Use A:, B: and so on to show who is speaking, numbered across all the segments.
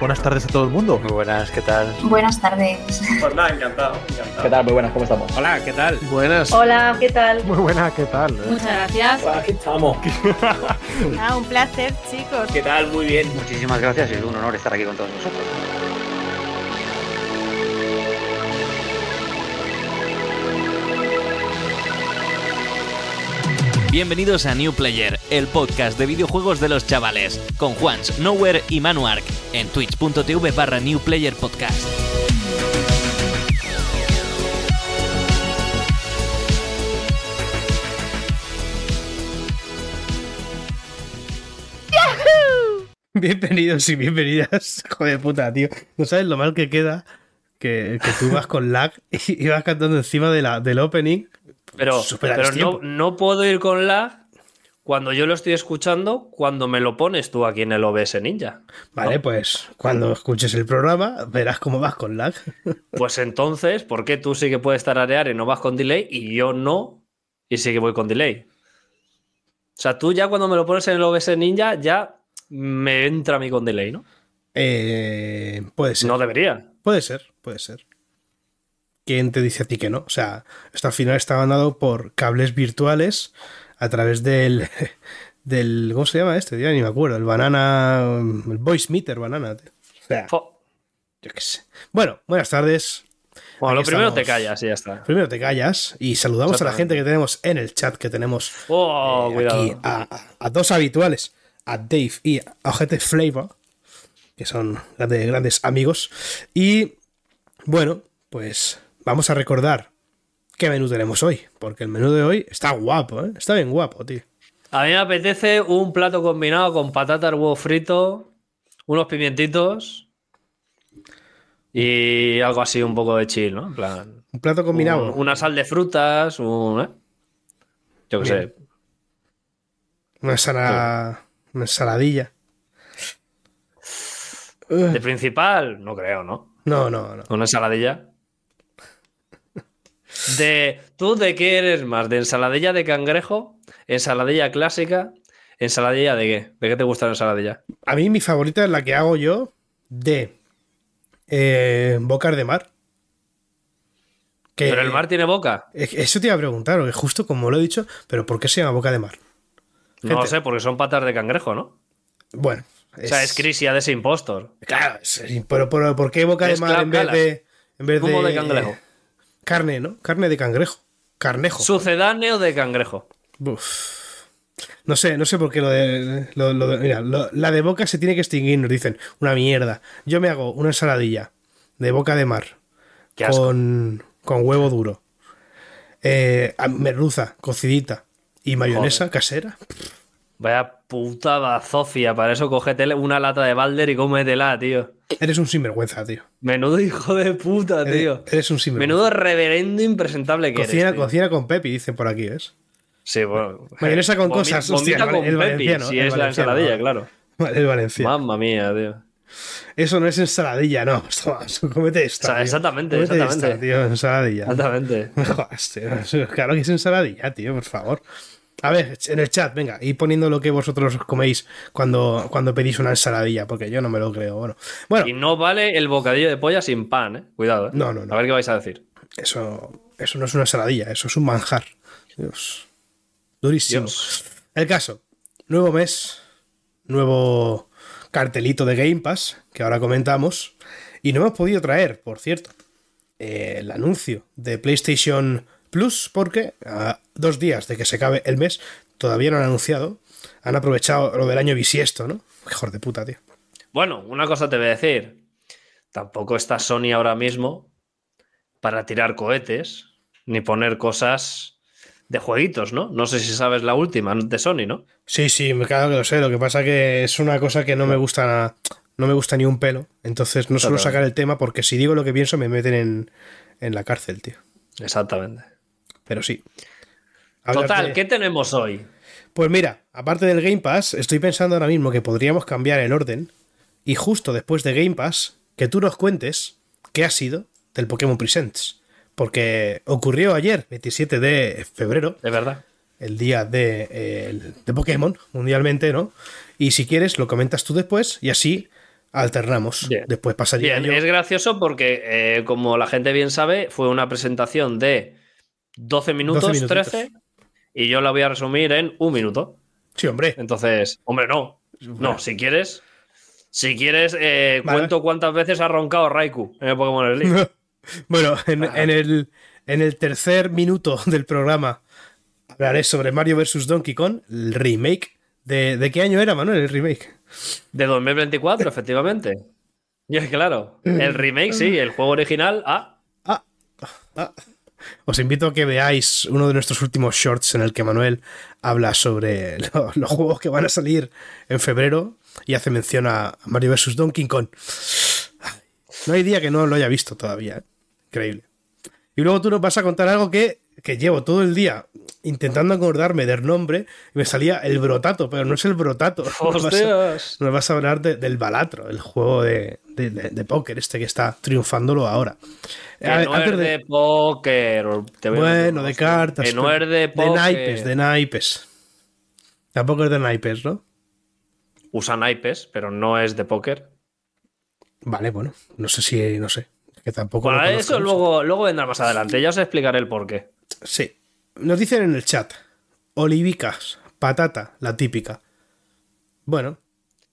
A: Buenas tardes a todo el mundo.
B: Muy buenas, ¿qué tal?
C: Buenas tardes.
D: Pues nada, encantado, encantado.
E: ¿Qué tal? Muy buenas, ¿cómo estamos?
B: Hola, ¿qué tal?
A: Buenas.
F: Hola, ¿qué tal?
G: Muy buenas, ¿qué tal?
H: Muchas gracias.
D: Pues aquí estamos.
H: Ah, un placer, chicos.
D: ¿Qué tal? Muy bien.
B: Muchísimas gracias es un honor estar aquí con todos vosotros.
I: Bienvenidos a New Player, el podcast de videojuegos de los chavales, con Juans, Nowhere y Manuark, en twitch.tv barra New Player Podcast.
J: Bienvenidos y bienvenidas. Joder, puta, tío. No sabes lo mal que queda que, tú vas con lag y, y vas cantando encima de la, del opening.
D: Pero, pero no, no puedo ir con lag cuando yo lo estoy escuchando, cuando me lo pones tú aquí en el OBS Ninja.
J: Vale,
D: ¿no?
J: pues cuando escuches el programa verás cómo vas con lag.
D: Pues entonces, ¿por qué tú sí que puedes tararear y no vas con delay y yo no y sí que voy con delay? O sea, tú ya cuando me lo pones en el OBS Ninja ya me entra a mí con delay, ¿no?
J: Eh, puede ser.
D: No debería.
J: Puede ser, puede ser. ¿Quién te dice a ti que no? O sea, esto al final está mandado por cables virtuales a través del. del ¿Cómo se llama este? Ya ni me acuerdo. El banana. El voice meter banana. tío. O sea, yo qué sé. Bueno, buenas tardes.
D: Bueno, lo primero
J: estamos.
D: te callas y ya está.
J: Primero te callas y saludamos a la gente que tenemos en el chat, que tenemos
D: Oh,
J: eh,
D: cuidado.
J: aquí a dos habituales, a Dave y a Ojete Flavor, que son grandes, grandes amigos. Y bueno, pues vamos a recordar qué menú tenemos hoy, porque el menú de hoy está guapo, ¿eh? está bien guapo, tío.
D: A mí me apetece un plato combinado con patatas, huevo frito, unos pimientitos y algo así un poco de chill, ¿no? En plan,
J: Un plato combinado.
D: un- una sal de frutas, un... ¿eh? Yo qué sé.
J: Una, ensala- una ensaladilla.
D: De principal, no creo, ¿no?
J: No, no, no.
D: Una ensaladilla. De, ¿Tú de qué eres más? ¿De ensaladilla de cangrejo? ¿Ensaladilla clásica? ¿Ensaladilla de qué? ¿De qué te gusta la ensaladilla?
J: A mí mi favorita es la que hago yo de eh, bocas de mar. Que-
D: ¿Pero el mar tiene boca?
J: Es Eso te iba a preguntar, justo como lo he dicho, pero ¿por qué se llama boca de mar?
D: No lo sé, porque son patas de cangrejo, ¿no?
J: Bueno.
D: O sea, es Crisia de ese impostor.
J: Claro, es- pero, pero ¿por qué boca de
D: Es
J: mar en vez de. En vez de,
D: de cangrejo.
J: Carne, ¿no? Carne de cangrejo. Carnejo.
D: Sucedáneo de cangrejo.
J: Uf. No sé, no sé por qué lo de. lo- lo de- mira, lo- la de boca se tiene que extinguir, nos dicen. Una mierda. Yo me hago una ensaladilla de boca de mar con, con huevo duro. Eh, merluza, cocidita. Y mayonesa casera.
D: Vaya puta bazofia. Para eso cógete una lata de Balder y cómetela, tío.
J: Eres un sinvergüenza, tío.
D: Menudo hijo de puta,
J: Eres,
D: tío.
J: eres un sinvergüenza.
D: Menudo reverendo impresentable que
J: Cocina,
D: eres. tío.
J: cocina con Pepi, dicen por aquí, ¿ves?
D: Sí, bueno.
J: Mayonesa con cosas,
D: vomita
J: hostia,
D: con
J: el
D: Pepi,
J: valenciano,
D: si
J: el
D: es la
J: valenciano,
D: ensaladilla, claro.
J: El Valencia.
D: Mamma mía, tío.
J: Eso no es ensaladilla, no. Toma, cómete esta.
D: O sea, exactamente, exactamente.
J: esta, tío, ensaladilla.
D: Exactamente.
J: Jodas, tío. Claro que es ensaladilla, tío, por favor. A ver, en el chat, venga, y poniendo lo que vosotros coméis cuando, cuando pedís una ensaladilla, porque yo no me lo creo. Bueno, bueno
D: Y no vale el bocadillo de polla sin pan, ¿eh? Cuidado, ¿eh?
J: No, no, no.
D: A ver qué vais a decir.
J: eso, eso no es una ensaladilla, eso es un manjar. Dios. Durísimo.
D: Dios.
J: El caso, nuevo mes, nuevo cartelito de Game Pass, que ahora comentamos, y no hemos podido traer, por cierto, el anuncio de PlayStation Plus, porque a dos días de que se acabe el mes, todavía no han anunciado, han aprovechado lo del año bisiesto, ¿no? Mejor de puta, tío.
D: Bueno, una cosa te voy a decir. Tampoco está Sony ahora mismo para tirar cohetes ni poner cosas de jueguitos, ¿no? No sé si sabes la última de Sony, ¿no?
J: Sí, sí, claro que lo sé. Lo que pasa que es una cosa que no me gusta, no me gusta ni un pelo. Entonces no suelo sacar el tema porque si digo lo que pienso me meten en, en la cárcel, tío.
D: Exactamente.
J: Pero sí.
D: Total, ¿qué tenemos hoy?
J: Pues mira, aparte del Game Pass, estoy pensando ahora mismo que podríamos cambiar el orden y justo después de Game Pass, que tú nos cuentes qué ha sido del Pokémon Presents. Porque ocurrió ayer, 27 de febrero,
D: De verdad.
J: el día de, eh, de Pokémon mundialmente, ¿no? Y si quieres, lo comentas tú después y así alternamos.
D: Bien.
J: Después pasaría
D: Bien,
J: yo.
D: es gracioso porque, eh, como la gente bien sabe, fue una presentación de 12 minutos,
J: 12 minutitos.
D: 13, y yo la voy a resumir en un minuto.
J: Sí, hombre.
D: Entonces, hombre, no. No, si quieres. Si quieres, eh,
J: Vale.
D: cuento cuántas veces ha roncado Raikou en el Pokémon Sleep.
J: bueno, en, el, en el tercer minuto del programa hablaré sobre Mario vs. Donkey Kong, el remake. ¿De, de qué año era, Manuel, el remake?
D: De 2024, efectivamente. Y es claro, el remake sí, el juego original, ah,
J: Ah, ah. Os invito a que veáis uno de nuestros últimos shorts en el que Manuel habla sobre lo- los juegos que van a salir en febrero y hace mención a Mario vs. Donkey Kong. No hay día que no lo haya visto todavía. ¿eh? Increíble. Y luego tú nos vas a contar algo que, que llevo todo el día intentando acordarme del nombre y me salía el brotato, pero no es el brotato. Nos vas a-
D: hostias.
J: nos vas a hablar de- del Balatro, el juego de, de, póker este que está triunfándolo ahora.
D: Que
J: A
D: no
J: antes
D: es
J: de-
D: póker. te
J: bueno, de cartas.
D: Que no es de póker.
J: De naipes, de naipes. Tampoco es de naipes, ¿no?
D: Usa naipes, pero no es de póker.
J: Vale, bueno. No sé si. No sé. Que tampoco.
D: Bueno, eso luego, luego vendrá más adelante. Ya os explicaré el porqué.
J: Sí. Nos dicen en el chat. Olivicas, patata, la típica. Bueno.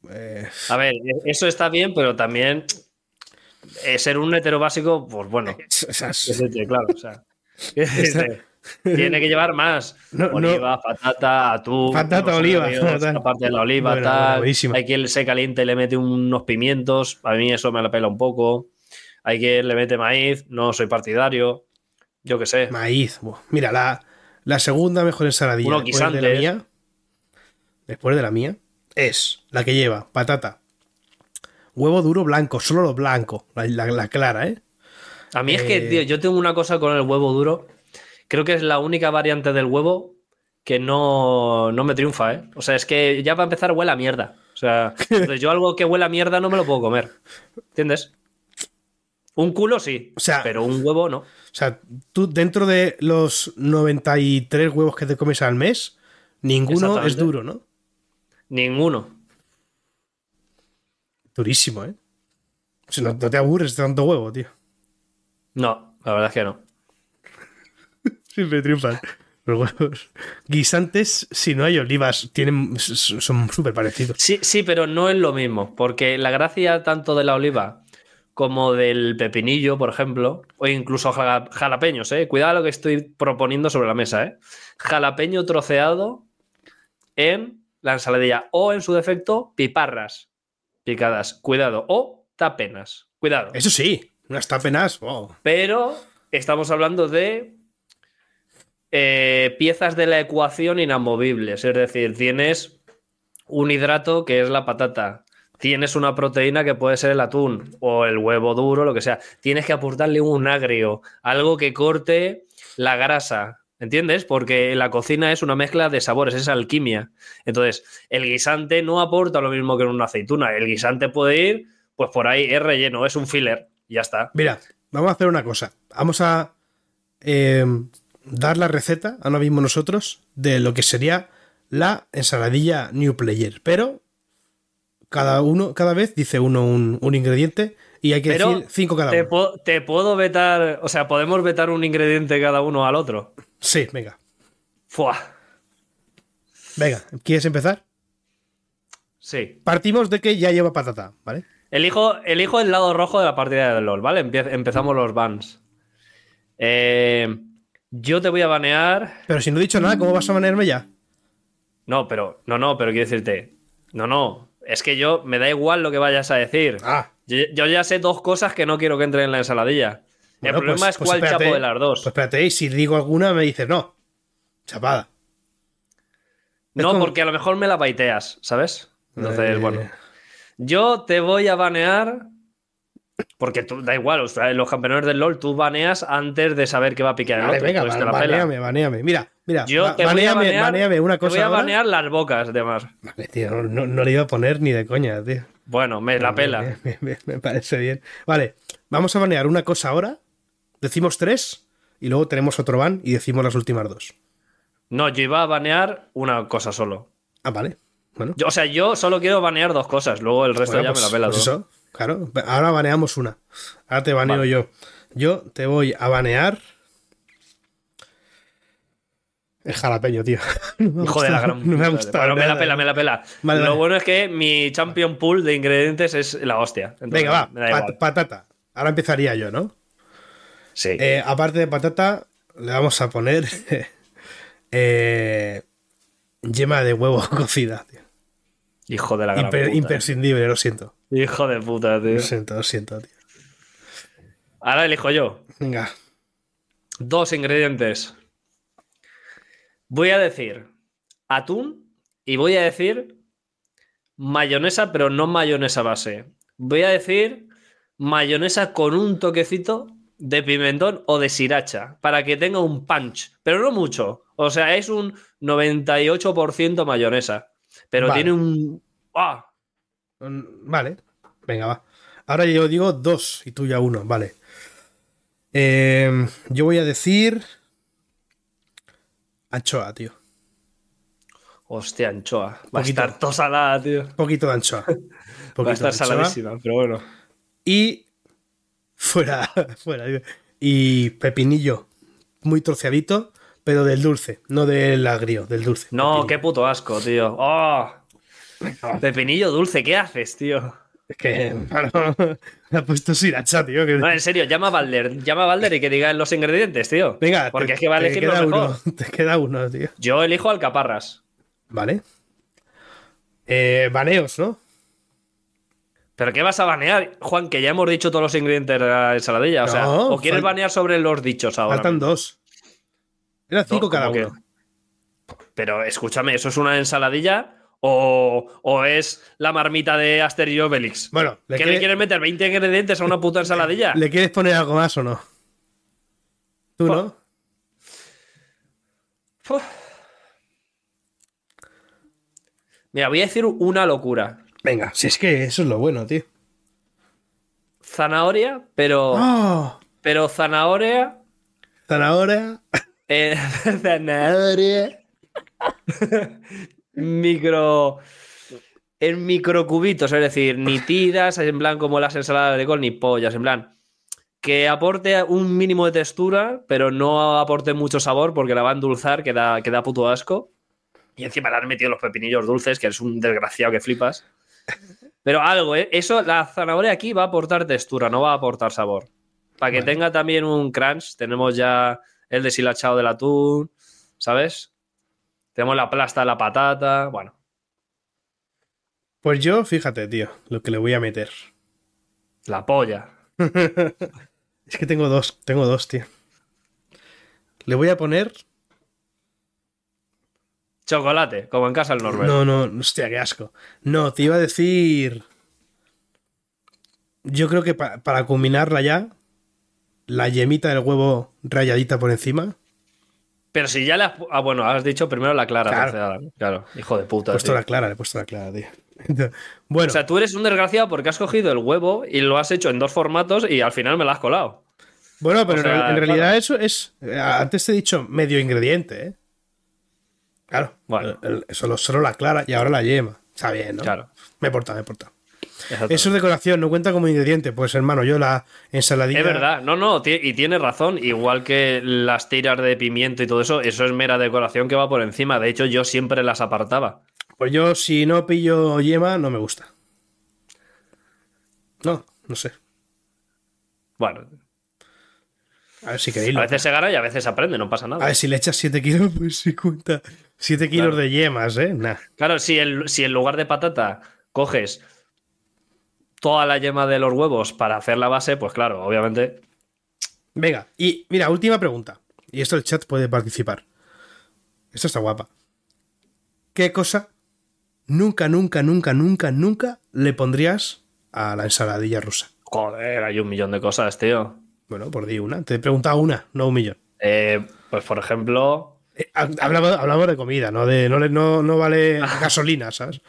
J: eh,
D: A ver, eso está bien, pero también eh, ser un hetero básico, pues bueno.
J: o sea, es-
D: claro, o sea. Tiene que llevar más.
J: No, no.
D: oliva, patata, atún.
J: Patata, oliva,
D: aparte de la oliva,
J: Bueno, bueno,
D: tal.
J: buenísimo.
D: Hay quien se caliente y le mete unos pimientos. A mí eso me la pela un poco. Hay quien le mete maíz. No soy partidario. Yo qué sé.
J: maíz. Mira, la, la segunda mejor ensaladilla después de la mía. Después de la mía. Es la que lleva patata. Huevo duro blanco, solo lo blanco. La, la- la clara, ¿eh?
D: A mí es que,
J: Eh,
D: tío, yo tengo una cosa con el huevo duro. Creo que es la única variante del huevo que no, no me triunfa, ¿eh? O sea, es que ya para empezar huele a mierda. O sea, yo algo que huele a mierda no me lo puedo comer. ¿Entiendes? Un culo sí,
J: O sea-
D: pero un huevo no.
J: O sea, tú dentro de los 93 huevos que te comes al mes, ninguno es duro, ¿no?
D: Ninguno.
J: Durísimo, ¿eh? O sea, no, no te aburres de tanto huevo, tío.
D: No, la verdad es que no.
J: Siempre triunfan los huevos. Guisantes, si no hay olivas, tienen, son súper parecidos.
D: Sí, sí, pero no es lo mismo, porque la gracia tanto de la oliva como del pepinillo, por ejemplo, o incluso jala- jalapeños, ¿eh? Cuidado lo que estoy proponiendo sobre la mesa, ¿eh? Jalapeño troceado en la ensaladilla o, en su defecto, piparras picadas. Cuidado. O tapenas. Cuidado.
J: Eso sí, unas tapenas. oh.
D: Pero estamos hablando de eh, piezas de la ecuación inamovibles. Es decir, tienes un hidrato que es la patata. Tienes una proteína que puede ser el atún o el huevo duro, lo que sea. Tienes que aportarle un agrio, algo que corte la grasa. ¿Entiendes? Porque la cocina es una mezcla de sabores, es alquimia. Entonces, el guisante no aporta lo mismo que en una aceituna. El guisante puede ir, pues por ahí, es relleno, es un filler. Ya está.
J: Mira, vamos a hacer una cosa. Vamos a eh, dar la receta, ahora mismo nosotros, de lo que sería la ensaladilla New Player. Pero cada uno, cada vez dice uno un, un ingrediente y hay que
D: Pero
J: decir cinco cada
D: Te,
J: uno.
D: po- te puedo vetar, o sea, podemos vetar un ingrediente cada uno al otro.
J: Sí, venga.
D: Fua.
J: Venga, ¿quieres empezar?
D: Sí.
J: Partimos de que ya lleva patata, ¿vale?
D: Elijo, elijo el lado rojo de la partida de LOL, ¿vale? Empezamos los bans. Eh, yo te voy a banear.
J: Pero si no he dicho nada, ¿cómo vas a manejarme ya?
D: No, pero, no, no, pero quiero decirte. No, no. Es que yo me da igual lo que vayas a decir.
J: Ah,
D: Yo, yo ya sé dos cosas que no quiero que entren en la ensaladilla.
J: Bueno,
D: el problema
J: pues-
D: es
J: pues
D: cuál
J: espérate,
D: chapo de las dos.
J: pues espérate, y si digo alguna me dices no. Chapada.
D: no,
J: como-
D: porque a lo mejor me la baiteas, ¿sabes? Entonces,
J: Eh,
D: bueno. Yo te voy a banear. Porque tú, da igual, o sea, en los campeones del LOL tú baneas antes de saber que va a piquear el otro.
J: venga, ba-
D: pela.
J: baneame, baneame. Mira, mira,
D: Yo
J: ba-
D: te voy a
J: baneame,
D: banear,
J: baneame una
D: te
J: cosa
D: voy a
J: ahora.
D: banear las bocas, además.
J: Vale, tío, no, no- no le iba a poner ni de coña, tío.
D: Bueno, me la pela.
J: Me, me- me- me parece bien. Vale, vamos a banear una cosa ahora. Decimos tres y luego tenemos otro ban y decimos las últimas dos.
D: No, yo iba a banear una cosa solo.
J: Ah, vale. Bueno,
D: Yo, o sea, yo solo quiero banear dos cosas, luego el resto
J: bueno,
D: ya
J: pues-
D: me la pela
J: pues
D: todo.
J: eso, claro. Ahora baneamos una. Ahora te baneo
D: Vale.
J: yo. Yo te voy a banear. El jalapeño, tío. No
D: Hijo de la gran
J: No me ha gustado.
D: Bueno, me la pela, me la pela.
J: Vale,
D: Lo
J: vale.
D: bueno es que mi champion pool de ingredientes es la hostia. Entonces,
J: Venga, va. Pat- patata. Ahora empezaría yo, ¿no?
D: Sí.
J: Eh, aparte de patata, le vamos a poner eh, yema de huevo cocida. tío.
D: Hijo de la gran
J: Imper-
D: puta.
J: imprescindible, lo siento.
D: Hijo de puta, tío.
J: Lo siento, lo siento, tío.
D: Ahora elijo yo.
J: Venga.
D: Dos ingredientes. Voy a decir atún y voy a decir mayonesa, pero no mayonesa base. Voy a decir mayonesa con un toquecito de pimentón o de sriracha para que tenga un punch, pero no mucho. O sea, es un 98% mayonesa, pero
J: Vale.
D: tiene un... ¡Ah!
J: Mm, Vale. Venga, va. Ahora yo digo dos y tú ya uno. Vale. Eh, yo voy a decir. Anchoa, tío.
D: Hostia, anchoa. Va a
J: Poquito.
D: estar todo salada, tío.
J: Un poquito de anchoa. Un
D: Va
J: poquito
D: a estar saladísima, pero bueno.
J: Y. Fuera, fuera. tío. Y pepinillo. Muy troceadito, pero del dulce, no del agrio, del dulce.
D: No,
J: Pepinillo.
D: qué puto asco, tío. ¡Oh! Pepinillo dulce, ¿qué haces, tío?
J: Es que, claro, le ha puesto sriracha, tío. que-
D: No, en serio, llama a Balder. Llama a Balder y que diga los ingredientes, tío.
J: Venga,
D: Porque
J: te-
D: es que va a elegir mejor.
J: uno, Te queda uno, tío.
D: Yo elijo alcaparras.
J: Vale. Eh, baneos, ¿no?
D: ¿Pero qué vas a banear, Juan? Que ya hemos dicho todos los ingredientes de la ensaladilla. O sea, ¿o quieres
J: fal-
D: banear sobre los dichos ahora?
J: Faltan
D: mismo?
J: dos. Eran cinco
D: No,
J: cada uno.
D: Pero escúchame, ¿eso es una ensaladilla? ¿O, o es la marmita de Aster y Obelix?
J: Bueno, ¿le
D: ¿Que
J: quiere-
D: le quieres meter 20 ingredientes a una puta ensaladilla?
J: ¿Le quieres poner algo más o no? ¿Tú
D: Fua.
J: no?
D: Uf. Mira, voy a decir una locura.
J: Venga, si es que eso es lo bueno, tío.
D: Zanahoria, pero.
J: ¡Oh!
D: Pero zanahoria.
J: Zanahoria.
D: eh, zanahoria. micro. En microcubitos, es decir, ni tiras, en plan como las ensaladas de col, ni pollas, en plan. Que aporte un mínimo de textura, pero no aporte mucho sabor porque la va a endulzar, que da, que da puto asco. Y encima le han metido los pepinillos dulces, que eres un desgraciado que flipas. Pero algo, ¿eh? Eso, la zanahoria aquí va a aportar textura, no va a aportar sabor. Para que tenga también un crunch, tenemos ya el deshilachado del atún, ¿sabes? Tenemos la plasta de la patata, bueno.
J: Pues yo, fíjate, tío, lo que le voy a meter.
D: La polla.
J: Es que tengo dos, tengo dos, tío. Le voy a poner.
D: Chocolate, como en casa el Norbert.
J: No, no, hostia, qué asco. No, te iba a decir. Yo creo que pa- para combinarla ya, la yemita del huevo rayadita por encima.
D: Pero si ya le has... Ah, bueno, has dicho primero la clara.
J: Claro.
D: Claro, hijo de
J: He
D: puta.
J: puesto
D: tío.
J: la clara, le he puesto la clara, tío. Bueno,
D: O sea, tú eres un desgraciado porque has cogido el huevo y lo has hecho en dos formatos y al final me lo has colado.
J: bueno, pero
D: o sea,
J: en, real- en realidad
D: claro.
J: eso es. eh, Antes te he dicho medio ingrediente, ¿eh? Claro.
D: Bueno.
J: el- el- solo, solo la clara y ahora la yema. Está bien, ¿no?
D: Claro.
J: Me he portado, me he Eso es decoración, no cuenta como ingrediente. Pues hermano, yo la ensaladilla.
D: Es verdad, no, no, y tienes razón, igual que las tiras de pimiento y todo eso, eso es mera decoración que va por encima. De hecho, yo siempre las apartaba.
J: Pues yo, si no pillo yema, no me gusta. No, no sé.
D: Bueno,
J: A ver si queréis.
D: a veces se gana y a veces se aprende, no pasa
J: A
D: nada.
J: ver, si le echas 7 kilos, pues sí cuenta. 7 kilos
D: Claro.
J: de yemas, ¿eh? Nah.
D: Claro, si, el, si en lugar de patata coges toda la yema de los huevos para hacer la base, pues claro, obviamente.
J: Venga, y mira, última pregunta. Y esto el chat puede participar. Esto está guapa. ¿Qué cosa nunca, nunca, nunca, nunca, nunca le pondrías a la ensaladilla rusa?
D: Joder, hay un millón de cosas, tío.
J: Bueno, por di una. Te he preguntado una, no un millón.
D: Eh, pues por ejemplo.
J: Eh, ha- hablamos, hablamos de comida, no de no, no, no vale gasolina, ¿sabes?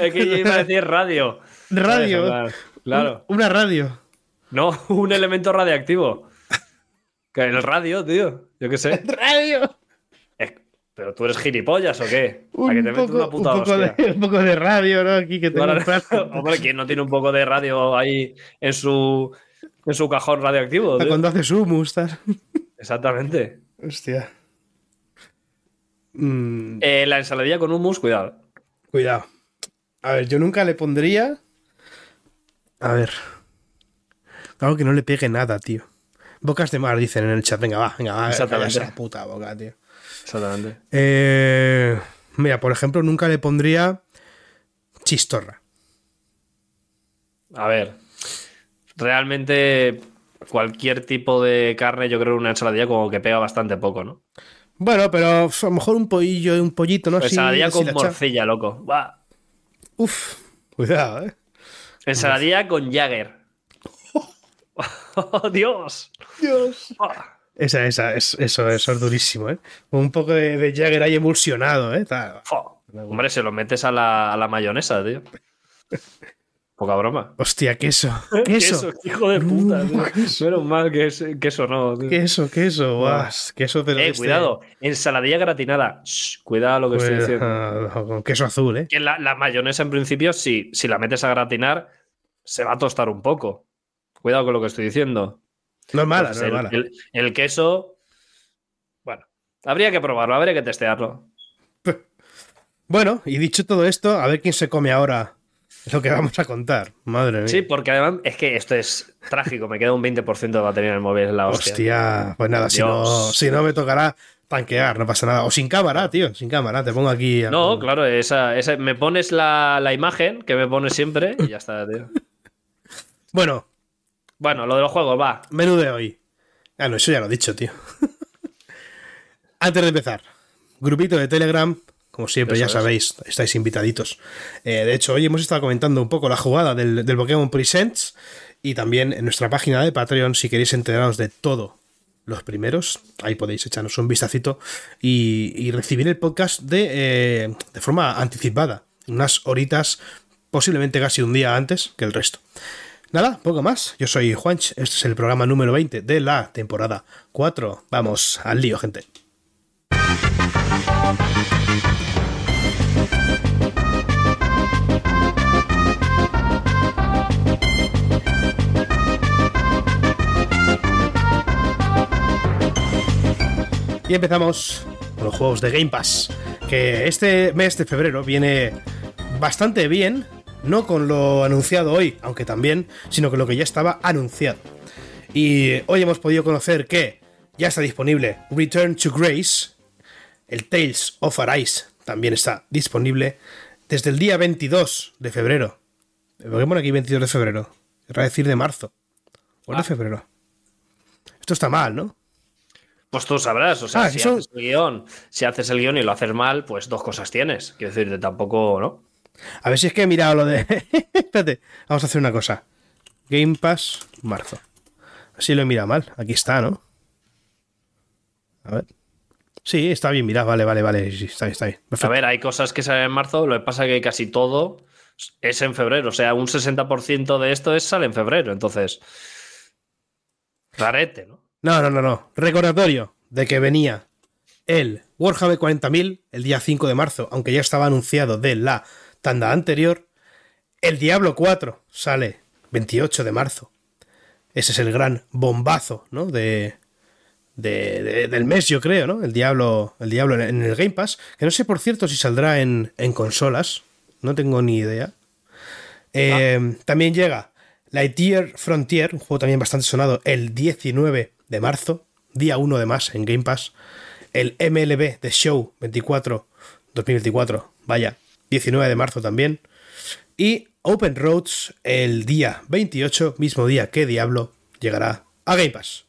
D: Es que yo iba a decir radio.
J: Radio.
D: Claro.
J: Un- Una radio.
D: No, un elemento radiactivo. Que el radio, tío. Yo qué sé.
J: Radio.
D: Es- ¿Pero tú eres gilipollas o qué? ¿A
J: Un
D: que te
J: poco,
D: una
J: un
D: puta
J: poco
D: hostia?
J: de, un poco de radio, ¿no? Aquí que tengo un.
D: Hombre, ¿quién no tiene un poco de radio ahí en su, en su cajón radioactivo? tío?
J: Cuando haces humus, tal.
D: Exactamente.
J: Hostia. Mm,
D: Eh, la ensaladilla con hummus, cuidado.
J: cuidado. A ver, yo nunca le pondría. A ver. Algo que no le pegue nada, tío. Bocas de mar, dicen en el chat. Venga, va, venga, va.
D: Exactamente.
J: la puta boca, tío.
D: Exactamente.
J: Eh, mira, por ejemplo, nunca le pondría chistorra.
D: A ver. Realmente cualquier tipo de carne, yo creo que una ensaladilla como que pega bastante poco, ¿no?
J: Bueno, pero a lo mejor un pollillo, un pollito, ¿no?
D: Ensaladilla
J: así
D: con
J: la echa-
D: morcilla, loco. Buah.
J: Uf, cuidado, eh.
D: Ensaladilla con Jagger. ¡Oh, Dios!
J: Dios.
D: Ah.
J: Esa, esa, es, eso, eso es durísimo, ¿eh? Un poco de, de Jagger ahí emulsionado, ¿eh?
D: Fo. Hombre, se lo metes a la, a la mayonesa, tío. Poca broma.
J: Hostia, queso. Queso.
D: hijo de puta, tío. Menos mal que es queso no, tío.
J: Queso, queso, guas. Queso de
D: Eh,
J: este-
D: cuidado, ensaladilla gratinada. Shh, cuidado lo que estoy diciendo.
J: Con queso azul, ¿eh?
D: Que la, la mayonesa, en principio, si, si la metes a gratinar, se va a tostar un poco. Cuidado con lo que estoy diciendo.
J: No es mala,
D: Entonces,
J: no es
D: el,
J: mala.
D: el- el queso. Bueno, habría que probarlo, habría que testearlo.
J: Bueno, y dicho todo esto, a ver quién se come ahora lo que vamos a contar. Madre mía.
D: Sí, porque además es que esto es trágico. Me queda un 20% de batería en el móvil, la hostia.
J: Hostia, pues nada, si no, si no me tocará tanquear, no pasa nada. O sin cámara, tío, sin cámara, te pongo aquí.
D: No, claro, esa, esa- me pones la, la imagen que me pones siempre y ya está, tío.
J: Bueno,
D: Bueno, lo de los juegos, va.
J: menú de hoy. Ah, no, eso ya lo he dicho, tío. Antes de empezar, grupito de Telegram, como siempre,
D: Eso
J: ya
D: es.
J: sabéis, estáis invitaditos. Eh, de hecho, hoy hemos estado comentando un poco la jugada del, del Pokémon Presents y también en nuestra página de Patreon, si queréis enteraros de todo los primeros, ahí podéis echarnos un vistacito y, y recibir el podcast de, eh, de forma anticipada, unas horitas, posiblemente casi un día antes que el resto. Nada, poco más. Yo soy Juanch, este es el programa número 20 de la temporada 4. Vamos al lío, gente. Y empezamos con los juegos de Game Pass, que este mes de febrero viene bastante bien, no con lo anunciado hoy, aunque también, sino con lo que ya estaba anunciado. Y hoy hemos podido conocer que ya está disponible Return to Grace, el Tales of Arise también está disponible desde el día 22 de febrero. ¿Por qué pone aquí 22 de febrero? Querrá decir de marzo. ¿O de
D: Ah.
J: febrero? Esto está mal, ¿no?
D: Pues tú sabrás, o sea,
J: Ah,
D: si
J: eso-
D: haces el guion, si haces el guion y lo haces mal, pues dos cosas tienes. Quiero decirte, tampoco, ¿no?
J: A ver si es que he mirado lo de. Espérate, vamos a hacer una cosa. Game Pass, marzo. Así lo he mirado mal. Aquí está, ¿no? A ver. Sí, está bien mirado. Vale, vale, vale. Sí, está bien, está bien.
D: A ver, hay cosas que salen en marzo, lo que pasa es que casi todo es en febrero. O sea, un 60% de esto es, sale en febrero. Entonces, rarete, ¿no?
J: No, no, no, no. Recordatorio de que venía el Warhammer 40.000 el día 5 de marzo, aunque ya estaba anunciado de la tanda anterior. El Diablo 4 sale 28 de marzo. Ese es el gran bombazo, ¿no? De, de- de- del mes, yo creo, ¿no? El Diablo, el Diablo en, en el Game Pass. Que no sé, por cierto, si saldrá en, en consolas. No tengo ni idea. Eh, También llega Lightyear Frontier, un juego también bastante sonado, el 19 de marzo, día 1 de más en Game Pass. El MLB The Show 24, 2024, vaya, 19 de marzo también. Y Open Roads el día 28, mismo día que Diablo, llegará a Game Pass.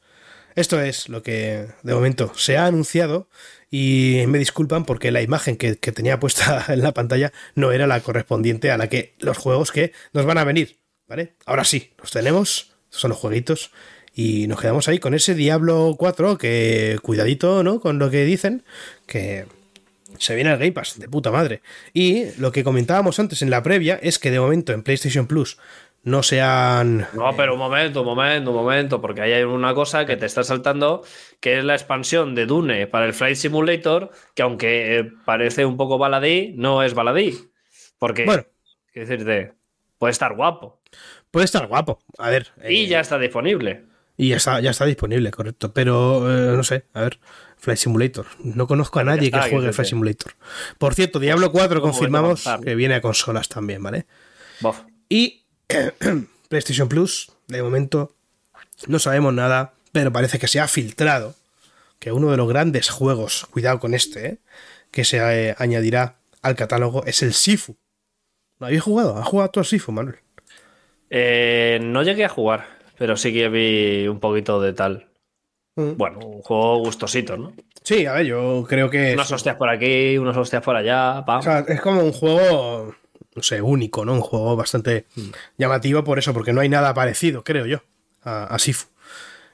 J: Esto es lo que de momento se ha anunciado y me disculpan porque la imagen que, que tenía puesta en la pantalla no era la correspondiente a la que los juegos que nos van a venir, ¿vale? Ahora sí, los tenemos, son los jueguitos y nos quedamos ahí con ese Diablo 4 que cuidadito, ¿no? Con lo que dicen que se viene al Game Pass, de puta madre. Y lo que comentábamos antes en la previa es que de momento en PlayStation Plus no se han...
D: No, pero un momento, un momento, un momento, porque ahí hay una cosa que te está saltando, que es la expansión de Dune para el Flight Simulator, que aunque eh, parece un poco baladí, no es baladí. Porque,
J: Bueno.
D: decirte, puede estar guapo.
J: Puede estar guapo. A ver.
D: Y
J: eh,
D: ya está disponible.
J: Y ya está, ya está disponible, correcto. Pero eh, no sé, a ver. Flight Simulator. No conozco a nadie
D: está,
J: que juegue Flight. Simulator. Por cierto, Diablo 4
D: ¿cómo
J: confirmamos
D: voy a avanzar?
J: que viene a consolas también, ¿vale?
D: Bof.
J: Y PlayStation Plus, de momento, no sabemos nada, pero parece que se ha filtrado que uno de los grandes juegos, cuidado con este, ¿eh? que se eh, añadirá al catálogo es el Sifu. ¿Lo habéis jugado? ¿Has jugado tú al Sifu, Manuel?
D: Eh, no llegué a jugar, pero sí que vi un poquito de tal.
J: Mm.
D: Bueno, un juego gustosito, ¿no?
J: Sí, a ver, yo creo que es,
D: Unas hostias por aquí, unas hostias por allá, pam.
J: o sea, es como un juego, no sé, único, ¿no? Un juego bastante llamativo por eso, porque no hay nada parecido, creo yo, a, a Sifu.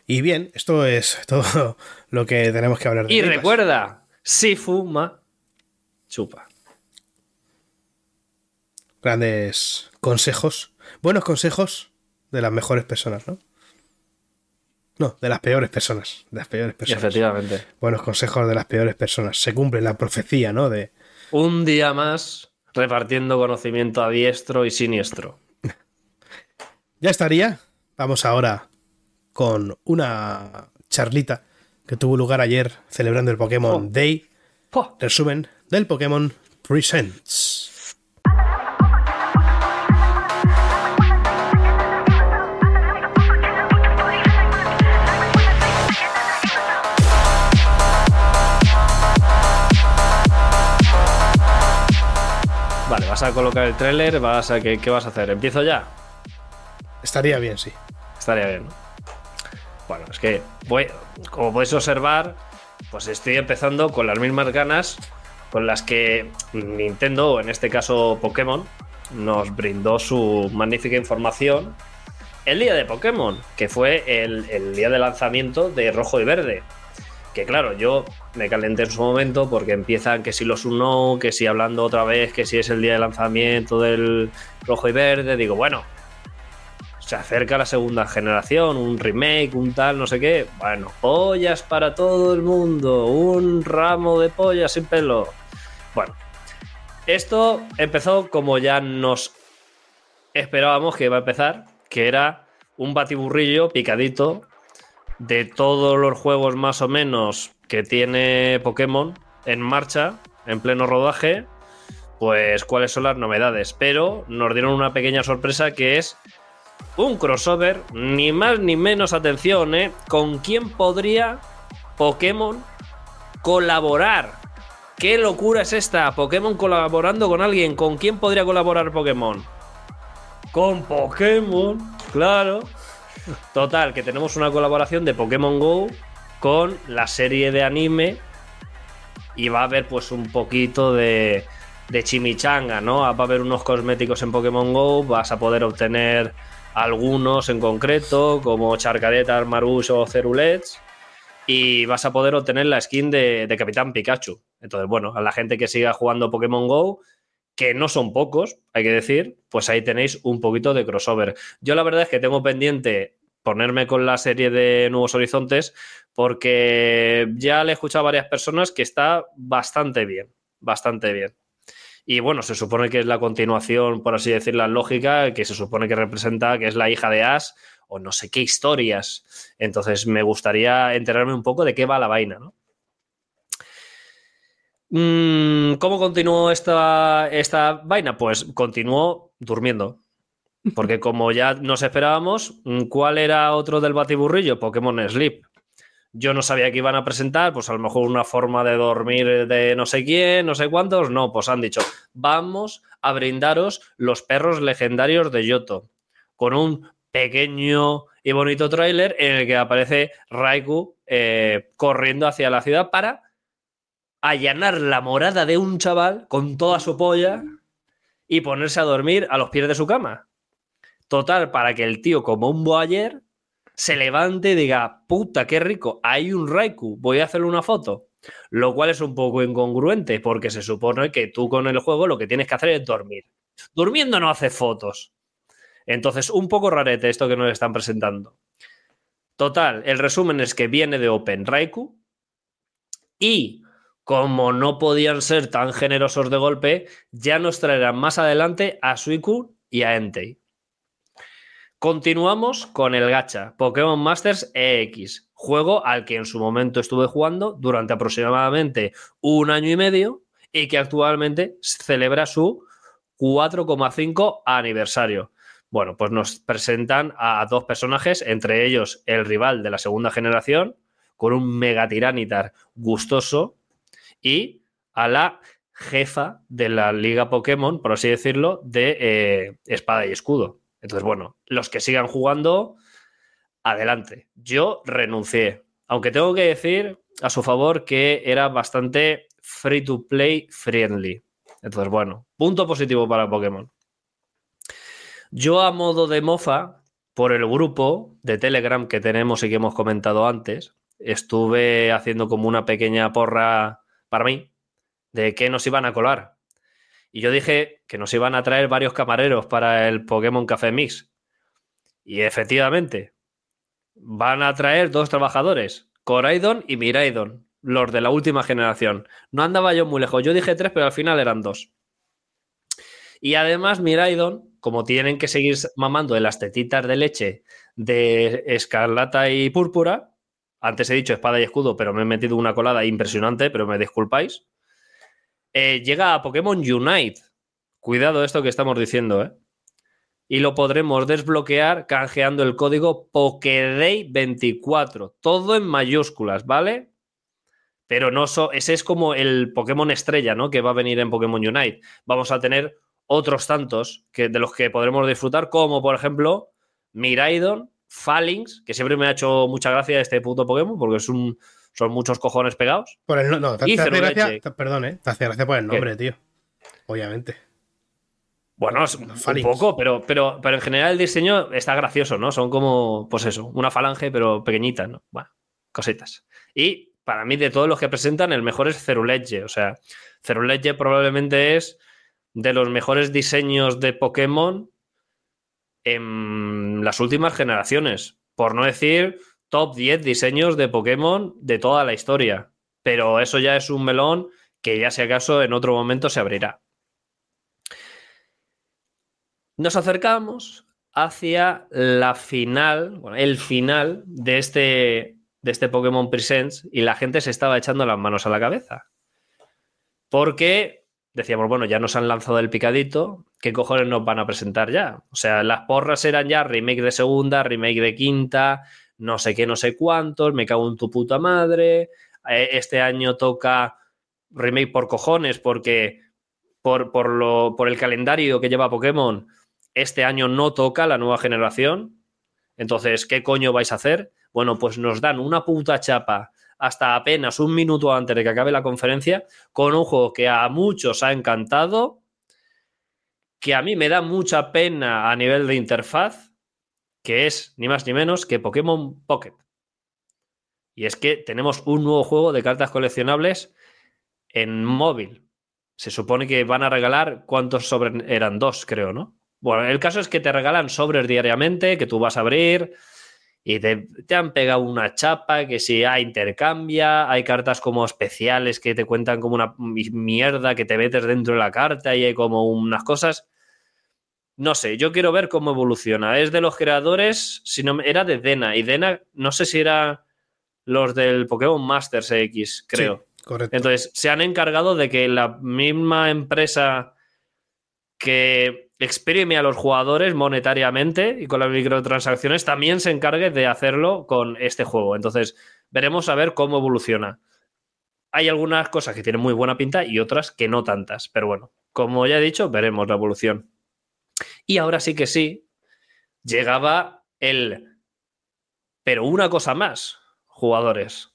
J: Y bien, esto es todo lo que tenemos que hablar de
D: y recuerda, si fuma, chupa.
J: grandes consejos, buenos consejos de las mejores personas, ¿no? No, de las peores personas, de las peores personas.
D: Efectivamente.
J: Buenos consejos de las peores personas. Se cumple la profecía, ¿no? De
D: Un día más repartiendo conocimiento a diestro y siniestro.
J: ya estaría. Vamos ahora con una charlita que tuvo lugar ayer celebrando el Pokémon
D: Oh.
J: Day.
D: ¡Pua!
J: Resumen del Pokémon Presents.
D: Vas a colocar el tráiler, vas a ¿qué, ¿qué vas a hacer? ¿Empiezo ya?
J: Estaría bien, sí.
D: Estaría bien. ¿no? Bueno, es que voy, como podéis observar, pues estoy empezando con las mismas ganas con las que Nintendo, o en este caso Pokémon, nos brindó su magnífica información el día de Pokémon, que fue el, el día de lanzamiento de Rojo y Verde. Que claro, yo me calenté en su momento porque empiezan que si los uno, que si hablando otra vez, que si es el día de lanzamiento del Rojo y Verde, digo, bueno, se acerca la segunda generación, un remake, un tal, no sé qué. Bueno, pollas para todo el mundo, un ramo de pollas sin pelo. Bueno, esto empezó como ya nos esperábamos que iba a empezar, que era un batiburrillo picadito de todos los juegos más o menos que tiene Pokémon en marcha, en pleno rodaje, pues cuáles son las novedades. Pero nos dieron una pequeña sorpresa que es un crossover, ni más ni menos atención, ¿eh? ¿Con quién podría Pokémon colaborar? ¿Qué locura es esta? Pokémon colaborando con alguien. ¿Con quién podría colaborar Pokémon? Con Pokémon, claro. Total, que tenemos una colaboración de Pokémon Go con la serie de anime y va a haber pues un poquito de, de chimichanga, ¿no? Va a haber unos cosméticos en Pokémon Go, vas a poder obtener algunos en concreto, como Charcadetas, Marush o Cerulets, y vas a poder obtener la skin de, de Capitán Pikachu. Entonces, bueno, a la gente que siga jugando Pokémon Go, que no son pocos, hay que decir, pues ahí tenéis un poquito de crossover. Yo la verdad es que tengo pendiente ponerme con la serie de Nuevos Horizontes porque ya le he escuchado a varias personas que está bastante bien, bastante bien. Y bueno, se supone que es la continuación, por así decir, la lógica, que se supone que representa que es la hija de Ash o no sé qué historias. Entonces me gustaría enterarme un poco de qué va la vaina, ¿no? Mm, ¿Cómo continuó esta, esta vaina? Pues continuó durmiendo. Porque como ya nos esperábamos, mm, ¿cuál era otro del batiburrillo? Pokémon Sleep. Yo no sabía que iban a presentar, pues a lo mejor una forma de dormir de no sé quién, no sé cuántos. No, pues han dicho, vamos a brindaros los perros legendarios de Yoto. Con un pequeño y bonito tráiler en el que aparece Raikou eh, corriendo hacia la ciudad para allanar la morada de un chaval con toda su polla y ponerse a dormir a los pies de su cama. Total, para que el tío, como un boayer, se levante y diga, puta, qué rico, hay un Raikou, voy a hacerle una foto. Lo cual es un poco incongruente, porque se supone que tú con el juego lo que tienes que hacer es dormir. Durmiendo no haces fotos. Entonces, un poco rarete esto que nos están presentando. Total, el resumen es que viene de Open Raikou y como no podían ser tan generosos de golpe, ya nos traerán más adelante a Suicune y a Entei. Continuamos con el gacha Pokémon Masters EX, juego al que en su momento estuve jugando durante aproximadamente un año y medio y que actualmente celebra su 4,5 aniversario. Bueno, pues nos presentan a dos personajes, entre ellos el rival de la segunda generación, con un mega tiranitar gustoso, y a la jefa de la liga Pokémon, por así decirlo, de eh, espada y escudo. Entonces, bueno, los que sigan jugando, adelante. Yo renuncié, aunque tengo que decir a su favor que era bastante free to play friendly. Entonces, bueno, punto positivo para Pokémon. Yo a modo de mofa, por el grupo de Telegram que tenemos y que hemos comentado antes, estuve haciendo como una pequeña porra para mí de qué nos iban a colar. Y yo dije que nos iban a traer varios camareros para el Pokémon Café Mix. Y efectivamente, van a traer dos trabajadores, Coraidon y Miraidon, los de la última generación. No andaba yo muy lejos, yo dije tres, pero al final eran dos. Y además, Miraidon, como tienen que seguir mamando de las tetitas de leche de escarlata y púrpura, antes he dicho espada y escudo, pero me he metido una colada impresionante, pero me disculpáis. Eh, llega a Pokémon Unite. Cuidado esto que estamos diciendo, ¿eh? Y lo podremos desbloquear canjeando el código Pokéday24. Todo en mayúsculas, ¿vale? Pero no so ese es como el Pokémon estrella, ¿no? Que va a venir en Pokémon Unite. Vamos a tener otros tantos que, de los que podremos disfrutar, como por ejemplo Miraidon, Phalanx, que siempre me ha hecho mucha gracia este puto Pokémon, porque es un, son muchos cojones pegados.
J: Por el no, te, hace gracia, perdón, ¿eh? Te hace gracia por el nombre, tío. Obviamente.
D: Bueno, es un poco, pero, pero, pero en general el diseño está gracioso, ¿no? Son como, pues eso, una falange, pero pequeñita, ¿no? Bueno, cositas. Y para mí, de todos los que presentan, el mejor es Ceruledge. O sea, Ceruledge probablemente es de los mejores diseños de Pokémon en las últimas generaciones. Por no decir top 10 diseños de Pokémon de toda la historia. Pero eso ya es un melón que ya si acaso en otro momento se abrirá. Nos acercamos hacia la final, el final de este, de este Pokémon Presents y la gente se estaba echando las manos a la cabeza. Porque decíamos, bueno, ya nos han lanzado el picadito, ¿qué cojones nos van a presentar ya? O sea, las porras eran ya remake de segunda, remake de quinta, no sé qué, no sé cuántos, me cago en tu puta madre. Eh, este año toca remake por cojones porque por, por, lo, por el calendario que lleva Pokémon, este año no toca la nueva generación. Entonces, ¿qué coño vais a hacer? Bueno, pues nos dan una puta chapa hasta apenas un minuto antes de que acabe la conferencia con un juego que a muchos ha encantado, que a mí me da mucha pena a nivel de interfaz, que es ni más ni menos que Pokémon Pocket. Y es que tenemos un nuevo juego de cartas coleccionables en móvil. Se supone que van a regalar cuántos sobres eran dos, creo, ¿no? Bueno, el caso es que te regalan sobres diariamente, que tú vas a abrir y te, te han pegado una chapa, que si hay intercambia, hay cartas como especiales que te cuentan como una mierda que te metes dentro de la carta y hay como unas cosas no sé, yo quiero ver cómo evoluciona. Es de los creadores, si no, era de Dena. Y Dena, no sé si era los del Pokémon Masters X, creo.
J: correcto.
D: Entonces, se han encargado de que la misma empresa que exprime a los jugadores monetariamente y con las microtransacciones también se encargue de hacerlo con este juego. Entonces, veremos a ver cómo evoluciona. Hay algunas cosas que tienen muy buena pinta y otras que no tantas. Pero bueno, como ya he dicho, veremos la evolución. Y ahora sí que sí, llegaba el... Pero una cosa más, jugadores.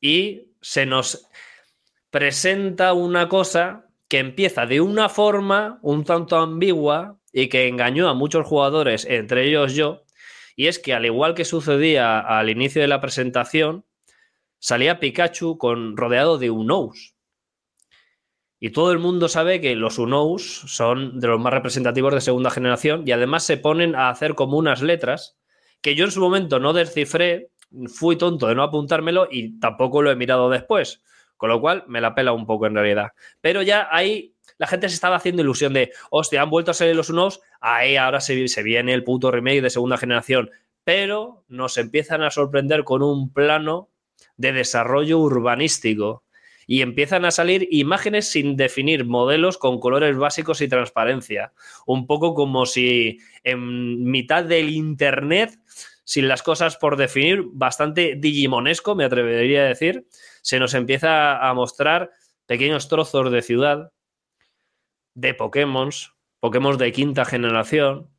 D: Y se nos presenta una cosa que empieza de una forma un tanto ambigua y que engañó a muchos jugadores, entre ellos yo, y es que al igual que sucedía al inicio de la presentación, salía Pikachu con rodeado de un Unos. Y todo el mundo sabe que los Unous son de los más representativos de segunda generación y además se ponen a hacer como unas letras que yo en su momento no descifré, fui tonto de no apuntármelo y tampoco lo he mirado después. Con lo cual me la pela un poco en realidad. Pero ya ahí la gente se estaba haciendo ilusión de, hostia, han vuelto a salir los Unous, ahí ahora se, se viene el puto remake de segunda generación. Pero nos empiezan a sorprender con un plano de desarrollo urbanístico y empiezan a salir imágenes sin definir, modelos con colores básicos y transparencia. Un poco como si en mitad del Internet, sin las cosas por definir, bastante digimonesco, me atrevería a decir, se nos empieza a mostrar pequeños trozos de ciudad, de Pokémon, Pokémon de quinta generación.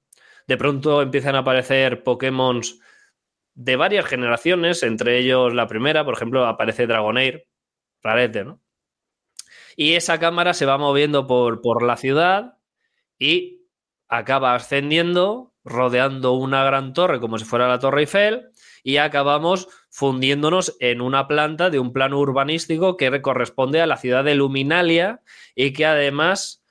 D: De pronto empiezan a aparecer Pokémon de varias generaciones, entre ellos la primera, por ejemplo, aparece Dragonair, rarete, ¿no? Y esa cámara se va moviendo por, por la ciudad y acaba ascendiendo, rodeando una gran torre como si fuera la Torre Eiffel, y acabamos fundiéndonos en una planta de un plano urbanístico que corresponde a la ciudad de Luminalia y que además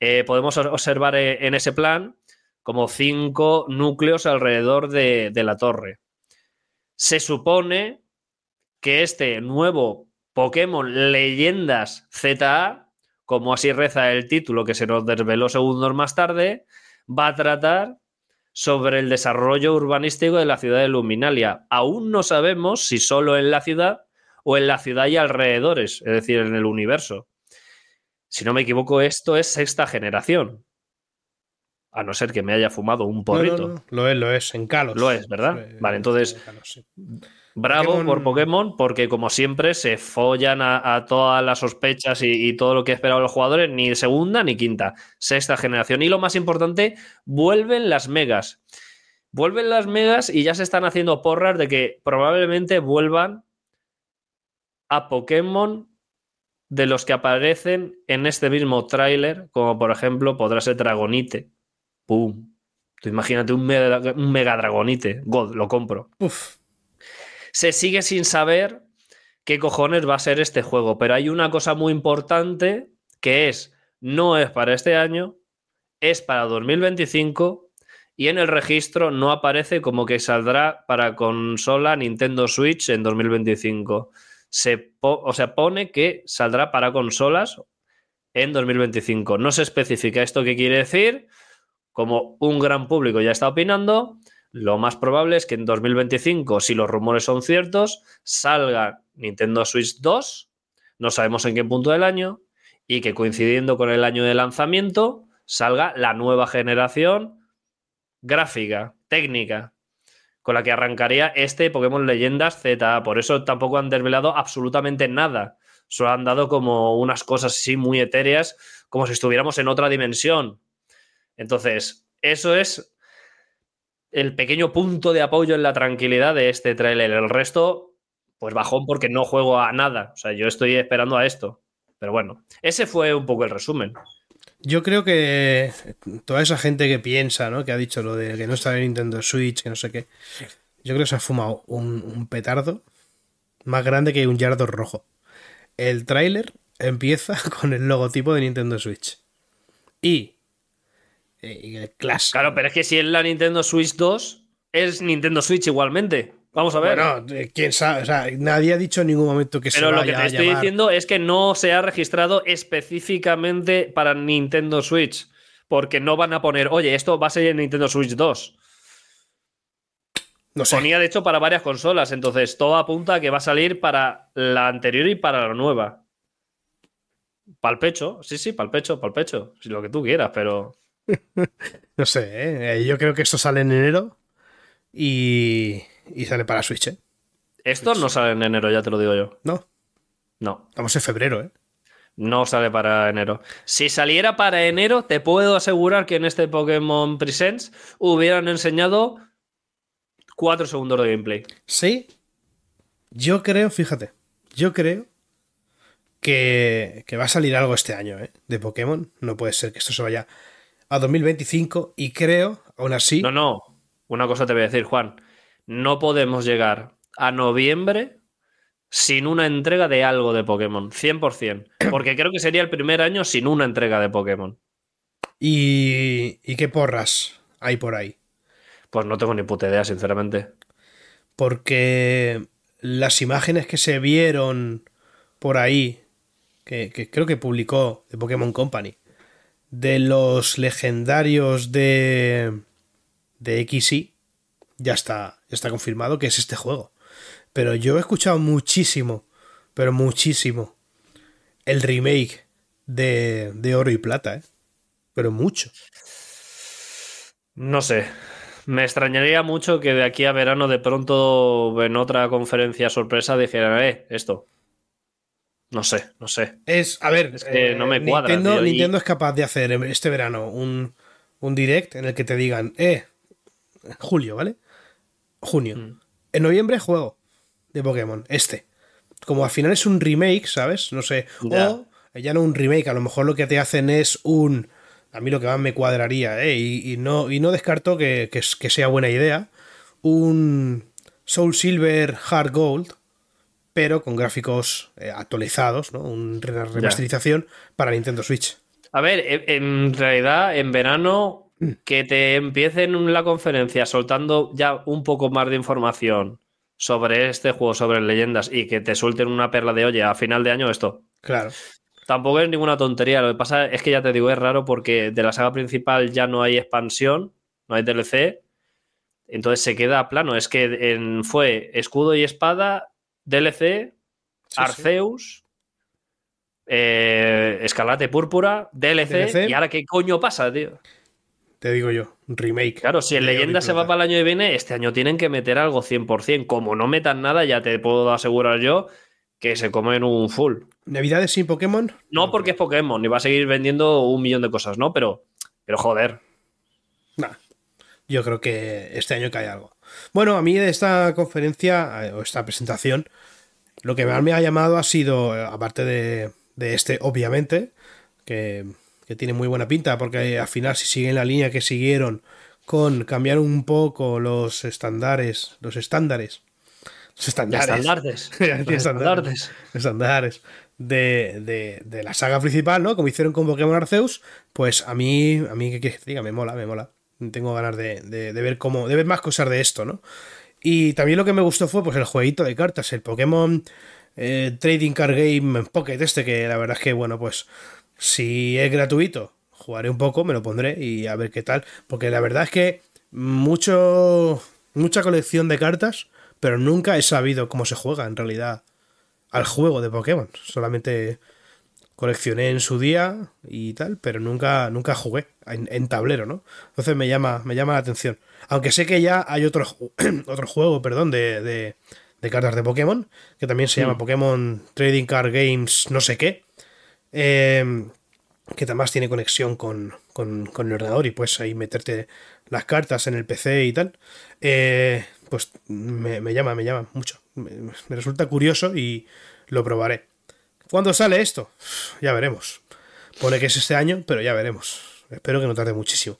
D: eh, podemos observar eh, en ese plan como cinco núcleos alrededor de, de la torre. Se supone que este nuevo Pokémon Leyendas ZA, como así reza el título que se nos desveló segundos más tarde, va a tratar sobre el desarrollo urbanístico de la ciudad de Luminalia. Aún no sabemos si solo en la ciudad o en la ciudad y alrededores, es decir, en el universo. Si no me equivoco, esto es sexta generación. A no ser que me haya fumado un porrito.
J: No, no, no. Lo es, lo es, en Kalos.
D: Lo es, ¿verdad? Vale, entonces,
J: en Kalos, sí.
D: Bravo
J: Pokémon-
D: por Pokémon, porque como siempre se follan a, a todas las sospechas y, y todo lo que esperaban los jugadores, ni segunda ni quinta, sexta generación. Y lo más importante, vuelven las megas. Vuelven las megas y ya se están haciendo porras de que probablemente vuelvan a Pokémon de los que aparecen en este mismo tráiler, como por ejemplo podrá ser Dragonite. ¡Pum! Tú imagínate un mega, un mega Dragonite. God, lo compro
J: Uf,
D: se sigue sin saber qué cojones va a ser este juego, pero hay una cosa muy importante que es, no es para este año, es para 2025 y en el registro no aparece como que saldrá para consola Nintendo Switch en 2025. Se o sea, pone que saldrá para consolas en 2025. No se especifica esto qué quiere decir. Como un gran público ya está opinando, lo más probable es que en 2025, si los rumores son ciertos, salga Nintendo Switch 2, no sabemos en qué punto del año, y que coincidiendo con el año de lanzamiento, salga la nueva generación gráfica, técnica, con la que arrancaría este Pokémon Leyendas Z. Por eso tampoco han desvelado absolutamente nada. Solo han dado como unas cosas así muy etéreas, como si estuviéramos en otra dimensión. Entonces, eso es el pequeño punto de apoyo en la tranquilidad de este tráiler. El resto, pues bajón porque no juego a nada. O sea, yo estoy esperando a esto. Pero bueno, ese fue un poco el resumen.
J: Yo creo que toda esa gente que piensa, ¿no? Que ha dicho lo de que no está en Nintendo Switch, que no sé qué. Yo creo que se ha fumado un, un petardo más grande que un yardo rojo. El tráiler empieza con el logotipo de Nintendo Switch. Y, y el Clash.
D: Claro, pero es que si es la Nintendo Switch 2, es Nintendo Switch igualmente. Vamos a ver.
J: Bueno, eh, quién sabe, o sea, nadie ha dicho en ningún momento que se
D: Pero lo que te estoy
J: llamar-
D: diciendo es que no se ha registrado específicamente para Nintendo Switch. Porque no van a poner, oye, esto va a ser en Nintendo Switch 2.
J: No sé.
D: Ponía, de hecho, para varias consolas. Entonces, todo apunta a que va a salir para la anterior y para la nueva. Para el pecho. Sí, sí, para el pecho, para el pecho. Si lo que tú quieras, pero.
J: No sé, ¿eh? Yo creo que esto sale en enero y, y sale para Switch, ¿eh?
D: Esto no sale en enero, ya te lo digo yo.
J: No,
D: No.
J: estamos en febrero, ¿eh?
D: No sale para enero. Si saliera para enero, te puedo asegurar que en este Pokémon Presents hubieran enseñado 4 segundos de gameplay.
J: Sí, yo creo, fíjate, yo creo que, que va a salir algo este año, ¿eh? De Pokémon. No puede ser que esto se vaya a 2025 y creo, aún así,
D: No, no. Una cosa te voy a decir, Juan. No podemos llegar a noviembre sin una entrega de algo de Pokémon. 100%. Porque creo que sería el primer año sin una entrega de Pokémon.
J: ¿Y, ¿Y qué porras hay por ahí?
D: Pues no tengo ni puta idea, sinceramente.
J: Porque las imágenes que se vieron por ahí, que, que creo que publicó de Pokémon Company, de los legendarios de, de XY, ya está, está confirmado que es este juego. Pero yo he escuchado muchísimo, pero muchísimo, el remake de, de Oro y Plata, ¿eh? Pero mucho.
D: No sé. Me extrañaría mucho que de aquí a verano de pronto en otra conferencia sorpresa dijeran, eh, esto. No sé, no sé.
J: Es, a ver,
D: Es que no me cuadra,
J: Nintendo,
D: tío, y-
J: Nintendo es capaz de hacer este verano un, un direct en el que te digan, eh, julio, ¿vale? Junio.
D: Mm.
J: En noviembre juego de Pokémon, este. Como al final es un remake, ¿sabes? No sé.
D: Ya.
J: O ya no un remake, a lo mejor lo que te hacen es un. A mí lo que más me cuadraría, ¿eh? Y, y no, y no descarto que, que que sea buena idea. Un Soul Silver Hard Gold, pero con gráficos eh, actualizados, ¿no? Una remasterización para Nintendo Switch.
D: A ver, e- en realidad, en verano, que te empiecen la conferencia soltando ya un poco más de información sobre este juego, sobre leyendas, y que te suelten una perla de oye a final de año, esto.
J: Claro.
D: Tampoco es ninguna tontería. Lo que pasa es que ya te digo, es raro porque de la saga principal ya no hay expansión, no hay DLC. Entonces se queda plano. Es que en- fue escudo y espada, DLC,
J: Sí,
D: Arceus, eh, Escarlate Púrpura, DLC,
J: DLC.
D: ¿Y ahora qué coño pasa, tío?
J: Te digo yo, remake.
D: Claro, si en Leyenda se va para el año que viene, este año tienen que meter algo 100%. Como no metan nada, ya te puedo asegurar yo que se comen un full.
J: ¿Navidades sin Pokémon?
D: No porque es Pokémon y va a seguir vendiendo un millón de cosas, ¿no? Pero, pero joder.
J: Nah. Yo creo que este año cae algo. Bueno, a mí de esta conferencia, eh, o esta presentación, lo que más me ha llamado ha sido, eh, aparte de, de este, obviamente, que, que tiene muy buena pinta, porque al final, si siguen la línea que siguieron con cambiar un poco los estándares, los estándares, los estándares,
D: estandartes.
J: estándares de, de- de la saga principal, ¿no? Como hicieron con Pokémon Arceus, pues a mí, a mí, ¿qué quieres que diga? Me mola, me mola. Tengo ganas de, de- ver cómo, de ver más cosas de esto, ¿no? Y también lo que me gustó fue pues el jueguito de cartas, el Pokémon eh, Trading Card Game Pocket este, que la verdad es que, bueno, pues si es gratuito, jugaré un poco, me lo pondré y a ver qué tal. Porque la verdad es que mucho, mucha colección de cartas, pero nunca he sabido cómo se juega en realidad al juego de Pokémon. Solamente coleccioné en su día y tal, pero nunca, nunca jugué en, en tablero, ¿no? Entonces me llama, me llama la atención. Aunque sé que ya hay otro, otro juego, perdón, de, de, de cartas de Pokémon, que también se llama Pokémon Trading Card Games no sé qué, eh, que además tiene conexión con, con, con el ordenador y puedes ahí meterte las cartas en el PC y tal. Eh, pues me, me llama, me llama mucho. Me, me resulta curioso y lo probaré. ¿Cuándo sale esto? Ya veremos. Pone que es este año, pero ya veremos. Espero que no tarde muchísimo.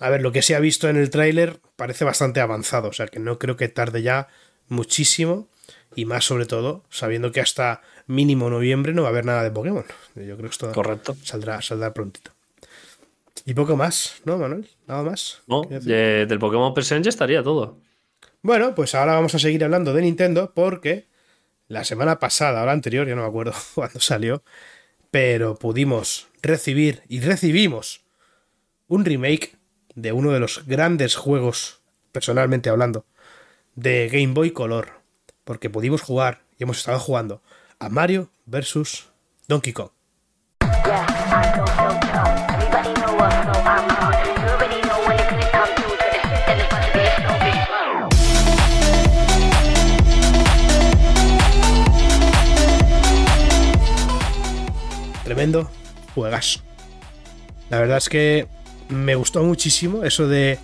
J: A ver, lo que se ha visto en el tráiler parece bastante avanzado, o sea que no creo que tarde ya muchísimo y más sobre todo sabiendo que hasta mínimo noviembre no va a haber nada de Pokémon. Yo creo que esto
D: Correcto.
J: saldrá, saldrá prontito. Y poco más, ¿no, Manuel? Nada más.
D: No, del Pokémon Present ya estaría todo.
J: Bueno, pues ahora vamos a seguir hablando de Nintendo porque la semana pasada o la anterior, ya no me acuerdo cuándo salió, pero pudimos recibir y recibimos un remake de uno de los grandes juegos, personalmente hablando, de Game Boy Color, porque pudimos jugar y hemos estado jugando a Mario versus Donkey Kong. Tremendo juegazo. La verdad es que me gustó muchísimo eso de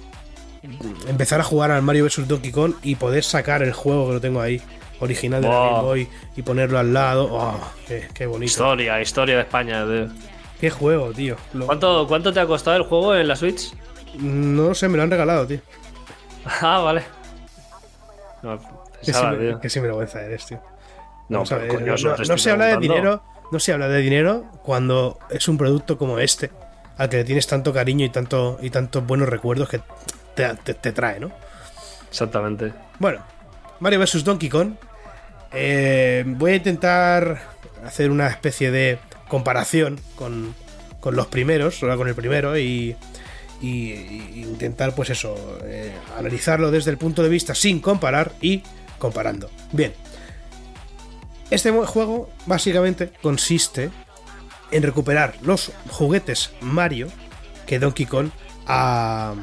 J: empezar a jugar al Mario vs Donkey Kong y poder sacar el juego que lo tengo ahí, original de la
D: Wow.
J: Game Boy, y ponerlo al lado. Oh, qué, qué bonito.
D: Historia, historia de España. tío.
J: Qué juego, tío. Lo-
D: ¿Cuánto, ¿Cuánto te ha costado el juego en la Switch?
J: no sé, me lo han regalado, tío.
D: Ah, vale. No,
J: Que
D: pensaba, tío.
J: que me vergüenza eres, tío.
D: No, coño,
J: no- no, no se habla de dinero, no se habla de dinero cuando es un producto como este, al que le tienes tanto cariño y tanto y tantos buenos recuerdos que te, te- te trae, ¿no?
D: Exactamente.
J: Bueno, Mario vs Donkey Kong. Eh, voy a intentar hacer una especie de comparación con, con los primeros, ahora con el primero, y, y- y intentar, pues eso, eh, analizarlo desde el punto de vista sin comparar y comparando. Bien. Este juego básicamente consiste en recuperar los juguetes Mario que Donkey Kong ha,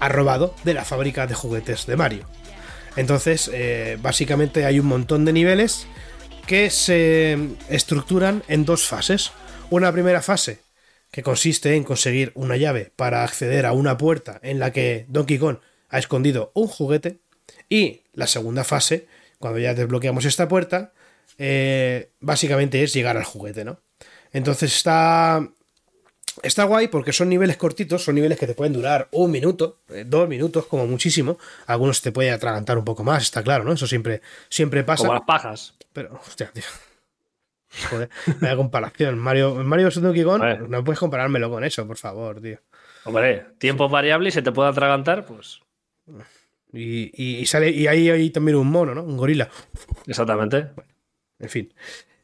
J: ha robado de la fábrica de juguetes de Mario. Entonces, eh, básicamente hay un montón de niveles que se estructuran en dos fases. Una primera fase que consiste en conseguir una llave para acceder a una puerta en la que Donkey Kong ha escondido un juguete. Y la segunda fase, cuando ya desbloqueamos esta puerta, eh, básicamente es llegar al juguete, ¿no? Entonces está Está guay porque son niveles cortitos, son niveles que te pueden durar un minuto, eh, dos minutos como muchísimo. Algunos te pueden atragantar un poco más, está claro, ¿no? Eso siempre, siempre pasa.
D: Como las pajas.
J: Pero, hostia, tío. Joder, vaya comparación. Mario, Mario vs. Donkey Kong,
D: Joder.
J: no puedes comparármelo con eso, por favor, tío.
D: Hombre, tiempo variable y se te puede atragantar, pues.
J: Y, y- y sale, y ahí hay también un mono, ¿no? Un gorila.
D: Exactamente.
J: En fin.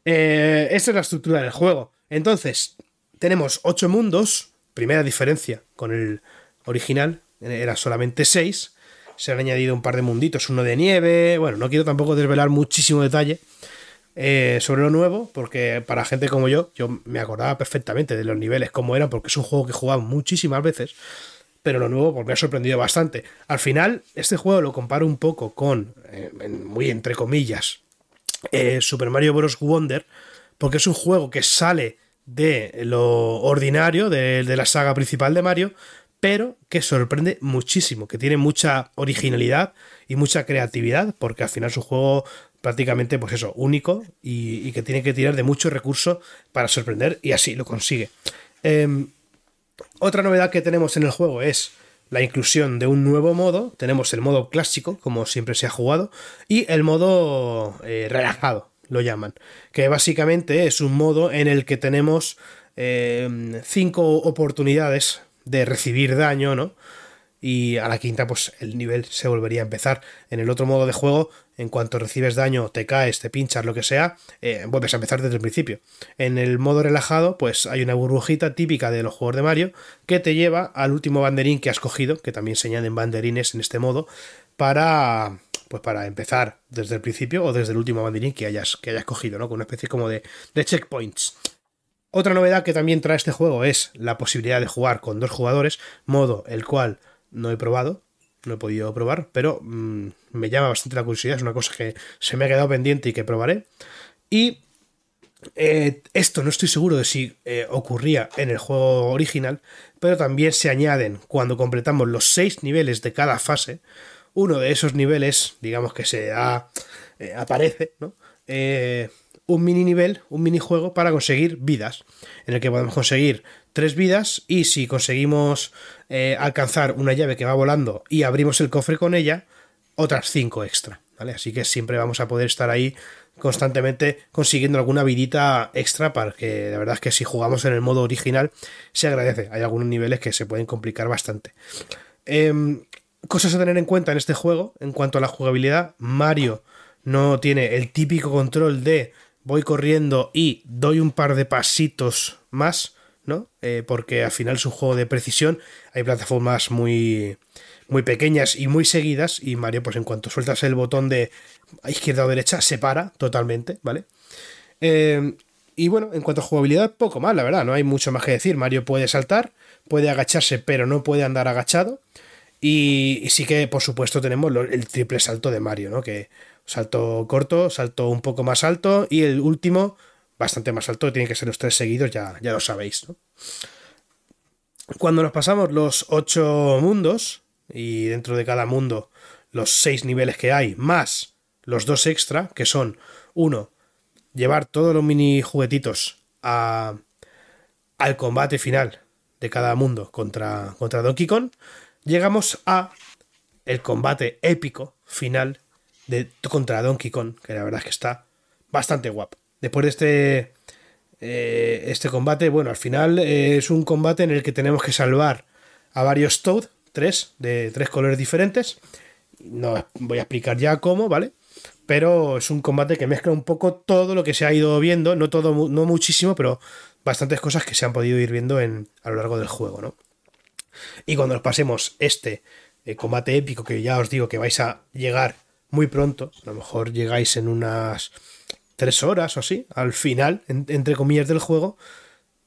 J: Eh, esta es la estructura del juego. Entonces, tenemos ocho mundos. Primera diferencia con el original. Era solamente seis. Se han añadido un par de munditos. Uno de nieve. Bueno, no quiero tampoco desvelar muchísimo detalle eh, sobre lo nuevo. Porque para gente como yo, yo me acordaba perfectamente de los niveles como eran. Porque es un juego que he jugado muchísimas veces. Pero lo nuevo pues, me ha sorprendido bastante. Al final, este juego lo comparo un poco con, eh, muy entre comillas, eh, Super Mario Bros. Wonder, porque es un juego que sale de lo ordinario, de, de la saga principal de Mario, pero que sorprende muchísimo, que tiene mucha originalidad y mucha creatividad, porque al final es un juego prácticamente, pues eso, único y, y que tiene que tirar de muchos recursos para sorprender, y así lo consigue. Em, otra novedad que tenemos en el juego es la inclusión de un nuevo modo. Tenemos el modo clásico, como siempre se ha jugado, y el modo eh, relajado, lo llaman. Que básicamente es un modo en el que tenemos eh, cinco oportunidades de recibir daño, ¿no? Y a la quinta, pues el nivel se volvería a empezar. En el otro modo de juego, en cuanto recibes daño, te caes, te pinchas, lo que sea, eh, vuelves a empezar desde el principio. En el modo relajado, pues hay una burbujita típica de los juegos de Mario que te lleva al último banderín que has cogido, que también se añaden banderines en este modo, para. Pues para empezar desde el principio o desde el último banderín que hayas, que hayas cogido, ¿no? Con una especie como de, de checkpoints. Otra novedad que también trae este juego es la posibilidad de jugar con dos jugadores, modo el cual no he probado, no he podido probar, pero mm, me llama bastante la curiosidad, es una cosa que se me ha quedado pendiente y que probaré. Y eh, esto no estoy seguro de si eh, ocurría en el juego original, pero también se añaden cuando completamos los seis niveles de cada fase. Uno de esos niveles, digamos que se da, eh, aparece, ¿no? Un mini nivel, un minijuego para conseguir vidas, en el que podemos conseguir tres vidas y si conseguimos eh, alcanzar una llave que va volando y abrimos el cofre con ella, otras cinco extra, ¿vale? Así que siempre vamos a poder estar ahí constantemente consiguiendo alguna vidita extra para que la verdad es que si jugamos en el modo original se agradece. Hay algunos niveles que se pueden complicar bastante. Em, cosas a tener en cuenta en este juego en cuanto a la jugabilidad. Mario no tiene el típico control de voy corriendo y doy un par de pasitos más, ¿no? Eh, porque al final es un juego de precisión. Hay plataformas muy, muy pequeñas y muy seguidas. Y Mario, pues en cuanto sueltas el botón de izquierda o derecha, se para totalmente, ¿vale? Eh, y bueno, en cuanto a jugabilidad, poco más, la verdad, no hay mucho más que decir. Mario puede saltar, puede agacharse, pero no puede andar agachado. Y, y sí que, por supuesto, tenemos el triple salto de Mario, ¿no? Que salto corto, salto un poco más alto y el último bastante más alto, tienen que ser los tres seguidos, ya, ya lo sabéis, ¿no? Cuando nos pasamos los ocho mundos, y dentro de cada mundo los seis niveles que hay, más los dos extra, que son, uno, llevar todos los mini juguetitos a, al combate final de cada mundo contra, contra Donkey Kong, llegamos a el combate épico final de, contra Donkey Kong, que la verdad es que está bastante guapo. Después de este, eh, este combate, bueno, al final eh, es un combate en el que tenemos que salvar a varios Toad, tres, de tres colores diferentes. No voy a explicar ya cómo, ¿vale? Pero es un combate que mezcla un poco todo lo que se ha ido viendo, no todo, no muchísimo, pero bastantes cosas que se han podido ir viendo en, a lo largo del juego, ¿no? Y cuando nos pasemos este eh, combate épico, que ya os digo que vais a llegar muy pronto, a lo mejor llegáis en unas tres horas o así, al final, en- entre comillas, del juego,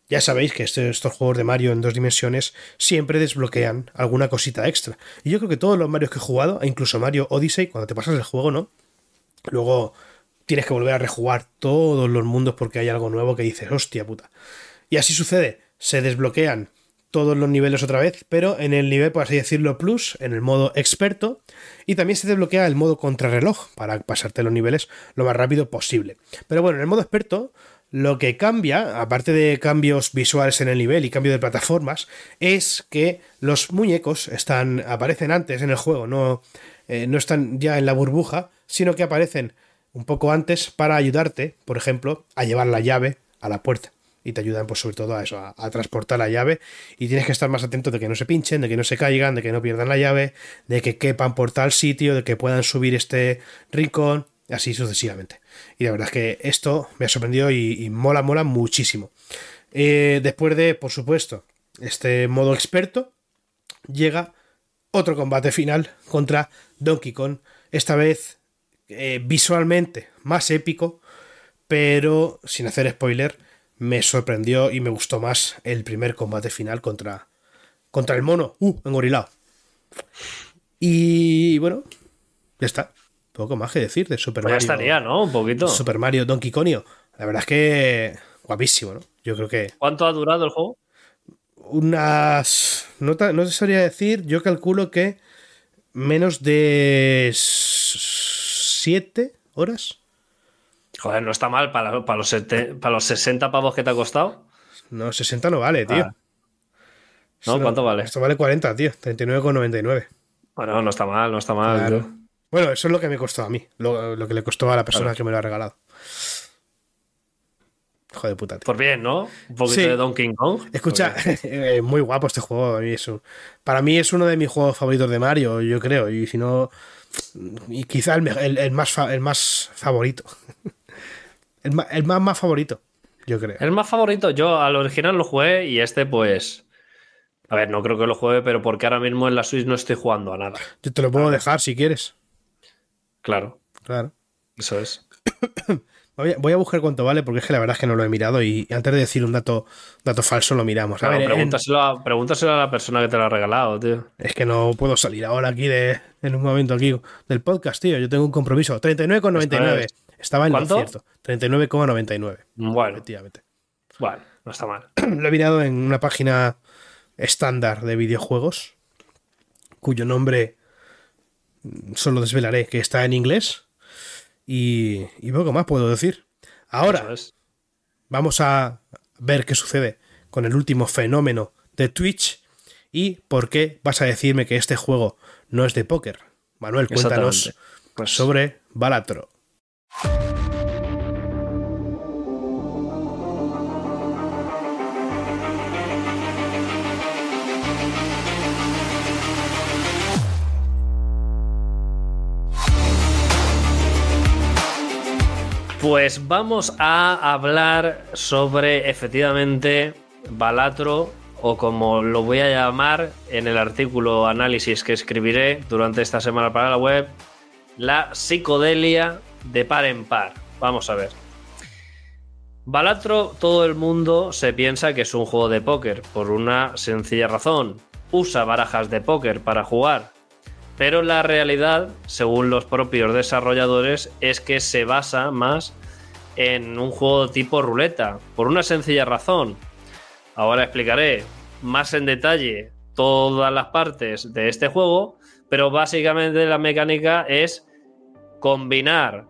J: ya sabéis que este- estos juegos de Mario en dos dimensiones siempre desbloquean alguna cosita extra. Y yo creo que todos los Marios que he jugado, e incluso Mario Odyssey, cuando te pasas el juego, ¿no? Luego tienes que volver a rejugar todos los mundos porque hay algo nuevo que dices, hostia puta. Y así sucede, se desbloquean todos los niveles otra vez, pero en el nivel, por así decirlo, plus, en el modo experto, y también se desbloquea el modo contrarreloj para pasarte los niveles lo más rápido posible. Pero bueno, en el modo experto, lo que cambia, aparte de cambios visuales en el nivel y cambio de plataformas, es que los muñecos están, aparecen antes en el juego, no, eh, no están ya en la burbuja, sino que aparecen un poco antes para ayudarte, por ejemplo, a llevar la llave a la puerta. Y te ayudan, pues, sobre todo a eso, a, transportar la llave. Y tienes que estar más atento de que no se pinchen, de que no se caigan, de que no pierdan la llave, de que quepan por tal sitio, de que puedan subir este rincón, así sucesivamente. Y la verdad es que esto me ha sorprendido y, y mola, mola muchísimo. Eh, después de, por supuesto, este modo experto, llega otro combate final contra Donkey Kong. Esta vez eh, visualmente más épico, pero sin hacer spoiler, me sorprendió y me gustó más el primer combate final contra, contra el mono, uh, engorilado. Y bueno, ya está. Poco más que decir de Super
D: Pues ya
J: Mario.
D: estaría, ¿no? Un poquito.
J: Super Mario Donkey Konio. La verdad es que guapísimo, ¿no? Yo creo que
D: ¿Cuánto ha durado el juego?
J: unas. No, ta- no te sabría decir, yo calculo que menos de 7 horas.
D: Joder, no está mal para, para, los, sete- para los 60 pavos que te ha costado.
J: No, 60 no vale, tío.
D: Ah. ¿No? ¿Cuánto vale?
J: Esto vale 40, tío. 39,99.
D: Bueno, no está mal, no está mal.
J: Claro. Bueno, eso es lo que me costó a mí. Lo, lo que le costó a la persona
D: Claro.
J: que me lo ha regalado. Joder, puta, tío.
D: Por bien, ¿no? Un poquito
J: Sí.
D: de Donkey Kong.
J: Escucha, eh, muy guapo este juego. a mí es un- para mí es uno de mis juegos favoritos de Mario, yo creo. Y si no, y quizá el, el- el más, fa- el más favorito. El, ma- el más, más favorito, yo creo.
D: El más favorito, yo al original lo jugué y este, pues. A ver, no creo que lo juegue, pero porque ahora mismo en la Switch no estoy jugando a nada.
J: Yo te lo puedo dejar si quieres.
D: Claro,
J: Claro.
D: eso es.
J: Voy a, voy a buscar cuánto vale porque es que la verdad es que no lo he mirado y antes de decir un dato, dato falso lo miramos. A en-
D: pregúntaselo, a, pregúntaselo a la persona que te lo ha regalado, tío.
J: Es que no puedo salir ahora aquí de, en un momento aquí del podcast, tío. Yo tengo un compromiso. 39,99.
D: Esto
J: Estaba en
D: ¿Cuánto?
J: lo cierto. 39,99.
D: Bueno,
J: Efectivamente.
D: bueno, no está mal.
J: Lo he mirado en una página estándar de videojuegos, cuyo nombre solo desvelaré que está en inglés. Y, y poco más puedo decir. Ahora,
D: es.
J: vamos a ver qué sucede con el último fenómeno de Twitch y por qué vas a decirme que este juego no es de póker. Manuel, cuéntanos.
D: Pues
J: sobre Balatro.
D: Pues vamos a hablar sobre efectivamente Balatro o como lo voy a llamar en el artículo análisis que escribiré durante esta semana para la web, la psicodelia de par en par. Vamos a ver. Balatro, todo el mundo se piensa que es un juego de póker por una sencilla razón. Usa barajas de póker para jugar. Pero la realidad, según los propios desarrolladores, es que se basa más en un juego tipo ruleta, por una sencilla razón. Ahora explicaré más en detalle todas las partes de este juego, pero básicamente la mecánica es combinar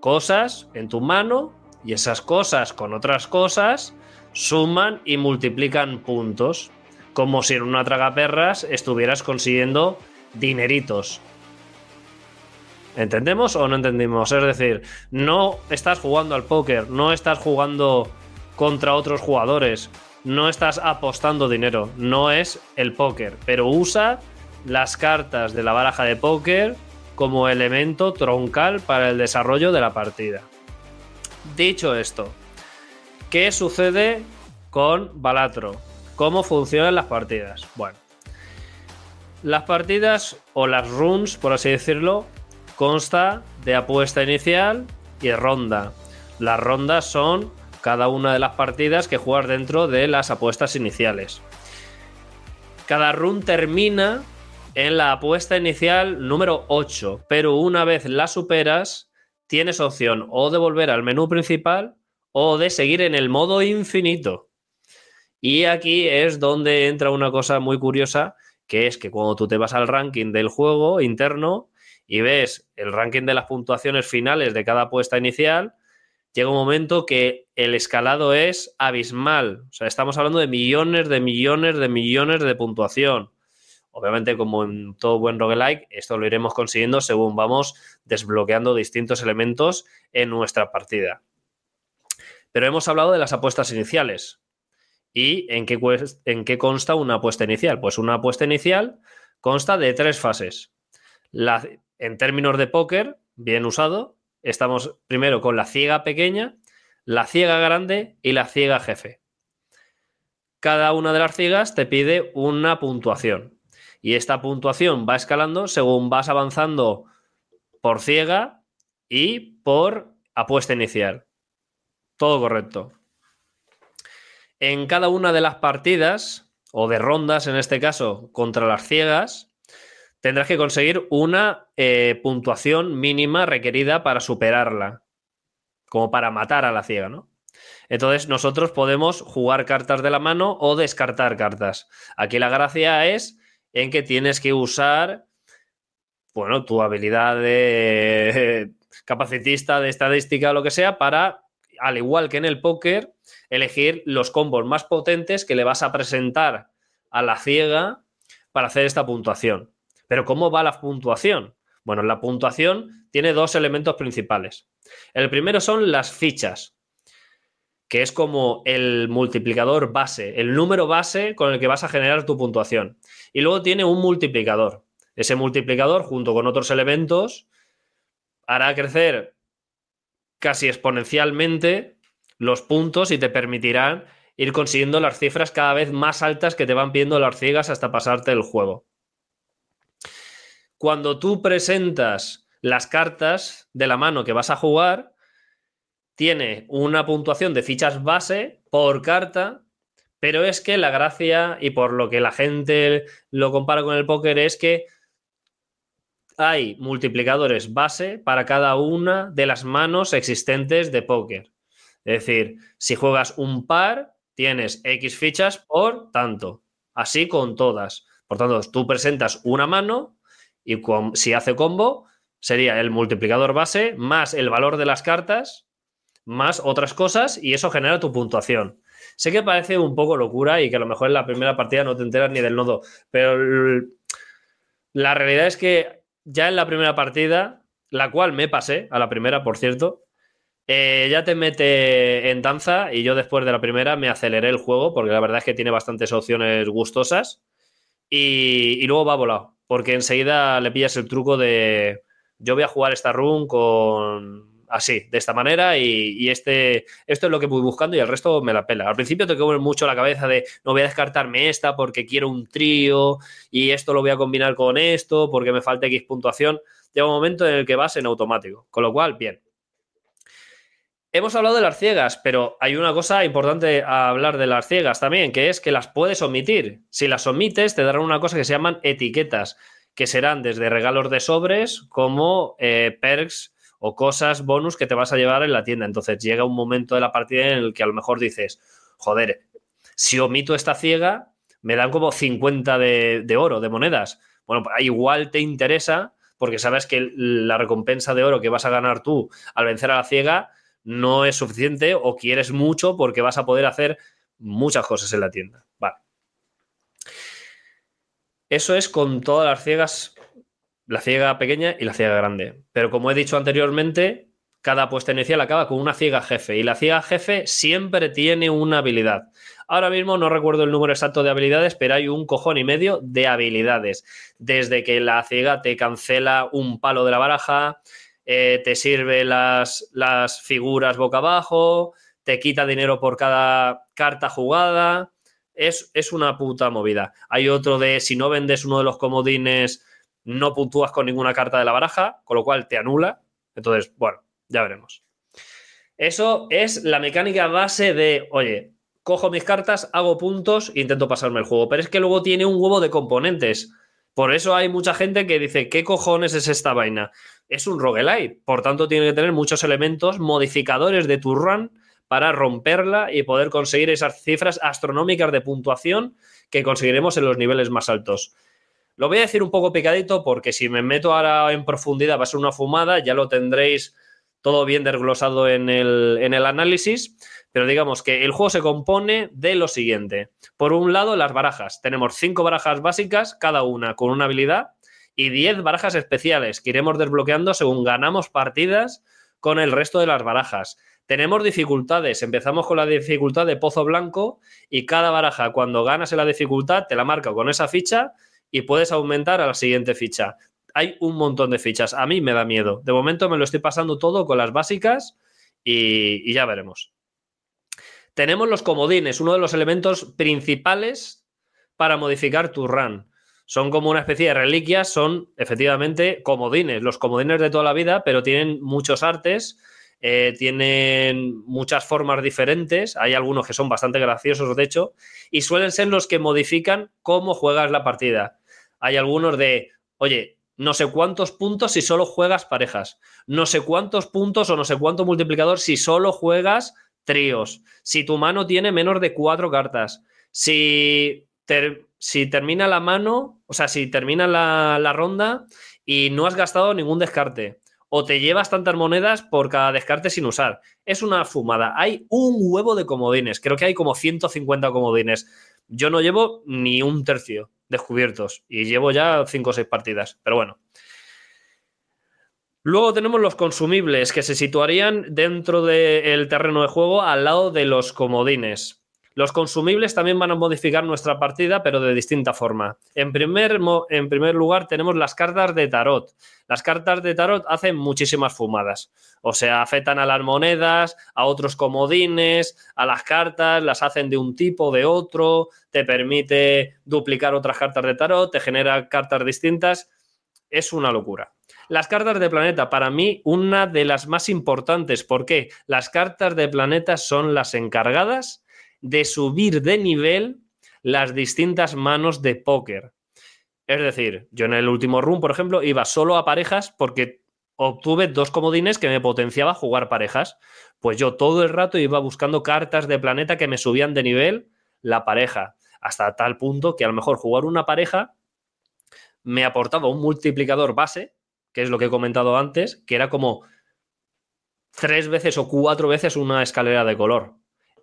D: cosas en tu mano y esas cosas con otras cosas suman y multiplican puntos, como si en una tragaperras estuvieras consiguiendo dineritos. ¿Entendemos o no entendimos? Es decir, no estás jugando al póker, no estás jugando contra otros jugadores, no estás apostando dinero, no es el póker, pero usa las cartas de la baraja de póker como elemento troncal para el desarrollo de la partida. Dicho esto, ¿qué sucede con Balatro? ¿Cómo funcionan las partidas? Bueno, las partidas o las runs, por así decirlo, consta de apuesta inicial y ronda. Las rondas son cada una de las partidas que juegas dentro de las apuestas iniciales. Cada run termina en la apuesta inicial número 8, pero una vez la superas, tienes opción o de volver al menú principal o de seguir en el modo infinito. Y aquí es donde entra una cosa muy curiosa, que es que cuando tú te vas al ranking del juego interno y ves el ranking de las puntuaciones finales de cada apuesta inicial, llega un momento que el escalado es abismal. O sea, estamos hablando de millones, de millones, de millones de puntuación. Obviamente, como en todo buen roguelike, esto lo iremos consiguiendo según vamos desbloqueando distintos elementos en nuestra partida. Pero hemos hablado de las apuestas iniciales. ¿Y en qué, consta una apuesta inicial? Pues una apuesta inicial consta de tres fases. En términos de póker, bien usado, estamos primero con la ciega pequeña, la ciega grande y la ciega jefe. Cada una de las ciegas te pide una puntuación. Y esta puntuación va escalando según vas avanzando por ciega y por apuesta inicial. Todo correcto. En cada una de las partidas, o de rondas en este caso, contra las ciegas, tendrás que conseguir una eh, puntuación mínima requerida para superarla, como para matar a la ciega, ¿no? Entonces nosotros podemos jugar cartas de la mano o descartar cartas. Aquí la gracia es en que tienes que usar, bueno, tu habilidad de capacitista, de estadística lo que sea, para, al igual que en el póker, elegir los combos más potentes que le vas a presentar a la ciega para hacer esta puntuación. Pero ¿cómo va la puntuación? Bueno, la puntuación tiene dos elementos principales. El primero son las fichas, que es como el multiplicador base, el número base con el que vas a generar tu puntuación. Y luego tiene un multiplicador. Ese multiplicador, junto con otros elementos, hará crecer casi exponencialmente los puntos y te permitirán ir consiguiendo las cifras cada vez más altas que te van pidiendo las ciegas hasta pasarte el juego. Cuando tú presentas las cartas de la mano que vas a jugar, tiene una puntuación de fichas base por carta, pero es que la gracia y por lo que la gente lo compara con el póker es que hay multiplicadores base para cada una de las manos existentes de póker. Es decir, si juegas un par, tienes X fichas por tanto. Así con todas. Por tanto, tú presentas una mano y si hace combo, sería el multiplicador base más el valor de las cartas, más otras cosas, y eso genera tu puntuación. Sé que parece un poco locura y que a lo mejor en la primera partida no te enteras ni del nodo, pero la realidad es que ya en la primera partida, la cual me pasé, a la primera, por cierto, eh, ya te mete en danza y yo después de la primera me aceleré el juego porque la verdad es que tiene bastantes opciones gustosas y, y luego va volado porque enseguida le pillas el truco de yo voy a jugar esta run con así, de esta manera y, este, esto es lo que voy buscando y el resto me la pela. Al principio te quedo mucho la cabeza de no voy a descartarme esta porque quiero un trío y esto lo voy a combinar con esto porque me falta X puntuación. Llega un momento en el que vas en automático, con lo cual, bien. Hemos hablado de las ciegas, pero hay una cosa importante a hablar de las ciegas también, que es que las puedes omitir. Si las omites, te darán una cosa que se llaman etiquetas, que serán desde regalos de sobres como eh, perks o cosas bonus que te vas a llevar en la tienda. Entonces llega un momento de la partida en el que a lo mejor dices, joder, si omito esta ciega, me dan como 50 de, de oro, de monedas. Bueno, pues igual te interesa porque sabes que la recompensa de oro que vas a ganar tú al vencer a la ciega no es suficiente o quieres mucho porque vas a poder hacer muchas cosas en la tienda. Vale. Eso es con todas las ciegas la ciega pequeña y la ciega grande. Pero como he dicho anteriormente, cada apuesta inicial acaba con una ciega jefe y la ciega jefe siempre tiene una habilidad. Ahora mismo no recuerdo el número exacto de habilidades, pero hay un cojón y medio de habilidades. Desde que la ciega te cancela un palo de la baraja, eh, te sirve las, las figuras boca abajo, te quita dinero por cada carta jugada. Es, es una puta movida. Hay otro de si no vendes uno de los comodines, no puntúas con ninguna carta de la baraja, con lo cual te anula. Entonces, bueno, ya veremos. Eso es la mecánica base de, oye, cojo mis cartas, hago puntos e intento pasarme el juego. Pero es que luego tiene un huevo de componentes. Por eso hay mucha gente que dice, ¿qué cojones es esta vaina? Es un roguelite, por tanto tiene que tener muchos elementos modificadores de tu run para romperla y poder conseguir esas cifras astronómicas de puntuación que conseguiremos en los niveles más altos. Lo voy a decir un poco picadito porque si me meto ahora en profundidad va a ser una fumada, ya lo tendréis todo bien desglosado en el, en el análisis, pero digamos que el juego se compone de lo siguiente. Por un lado, las barajas. Tenemos cinco barajas básicas, cada una con una habilidad, y 10 barajas especiales que iremos desbloqueando según ganamos partidas con el resto de las barajas. Tenemos dificultades. Empezamos con la dificultad de pozo blanco y cada baraja, cuando ganas en la dificultad, te la marca con esa ficha y puedes aumentar a la siguiente ficha. Hay un montón de fichas. A mí me da miedo. De momento me lo estoy pasando todo con las básicas y, ya veremos. Tenemos los comodines, uno de los elementos principales para modificar tu run. Son como una especie de reliquias, son efectivamente comodines, los comodines de toda la vida, pero tienen muchos artes, eh, tienen muchas formas diferentes, hay algunos que son bastante graciosos, de hecho, y suelen ser los que modifican cómo juegas la partida. Hay algunos de, oye, no sé cuántos puntos si solo juegas parejas, no sé cuántos puntos o no sé cuánto multiplicador si solo juegas tríos, si tu mano tiene menos de cuatro cartas, si, si termina la mano, o sea, si termina la, la ronda y no has gastado ningún descarte, o te llevas tantas monedas por cada descarte sin usar. Es una fumada. Hay un huevo de comodines, creo que hay como 150 comodines. Yo no llevo ni un tercio descubiertos y llevo ya cinco o seis partidas, pero bueno. Luego tenemos los consumibles que se situarían dentro del terreno de juego al lado de los comodines. Los consumibles también van a modificar nuestra partida, pero de distinta forma. En primer, en primer lugar, tenemos las cartas de tarot. Las cartas de tarot hacen muchísimas fumadas. O sea, afectan a las monedas, a otros comodines, a las cartas, las hacen de un tipo, de otro, te permite duplicar otras cartas de tarot, te genera cartas distintas. Es una locura. Las cartas de planeta, para mí, una de las más importantes. ¿Por qué? Las cartas de planeta son las encargadas de subir de nivel las distintas manos de póker. Es decir, yo en el último run, por ejemplo, iba solo a parejas porque obtuve dos comodines que me potenciaba jugar parejas. Pues yo todo el rato iba buscando cartas de planeta que me subían de nivel la pareja. Hasta tal punto que a lo mejor jugar una pareja me aportaba un multiplicador base, que es lo que he comentado antes, que era como tres veces o cuatro veces una escalera de color.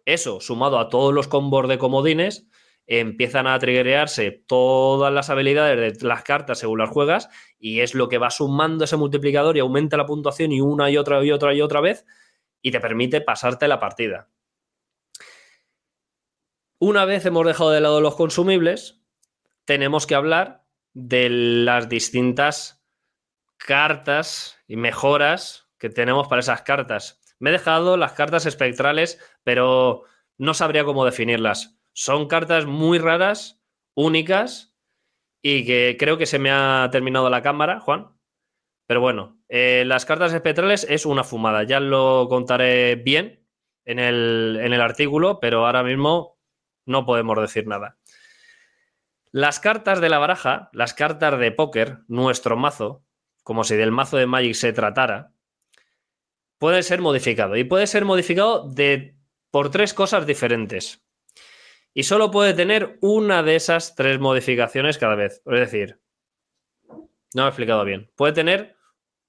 D: Eso, sumado a todos los combos de comodines, empiezan a triggerearse todas las habilidades de las cartas según las juegas y es lo que va sumando ese multiplicador y aumenta la puntuación y una y otra y otra y otra vez y te permite pasarte la partida. Una vez hemos dejado de lado los consumibles, tenemos que hablar de las distintas cartas y mejoras que tenemos para esas cartas. Me he dejado las cartas espectrales, pero no sabría cómo definirlas. Son cartas muy raras, únicas, y que creo que se me ha terminado la cámara, Juan. Pero bueno, eh, las cartas espectrales es una fumada. Ya lo contaré bien en el, en el artículo, pero ahora mismo no podemos decir nada. Las cartas de la baraja, las cartas de póker, nuestro mazo, como si del mazo de Magic se tratara, puede ser modificado. Y puede ser modificado de, por tres cosas diferentes. Y solo puede tener una de esas tres modificaciones cada vez. Es decir, no me he explicado bien. Puede tener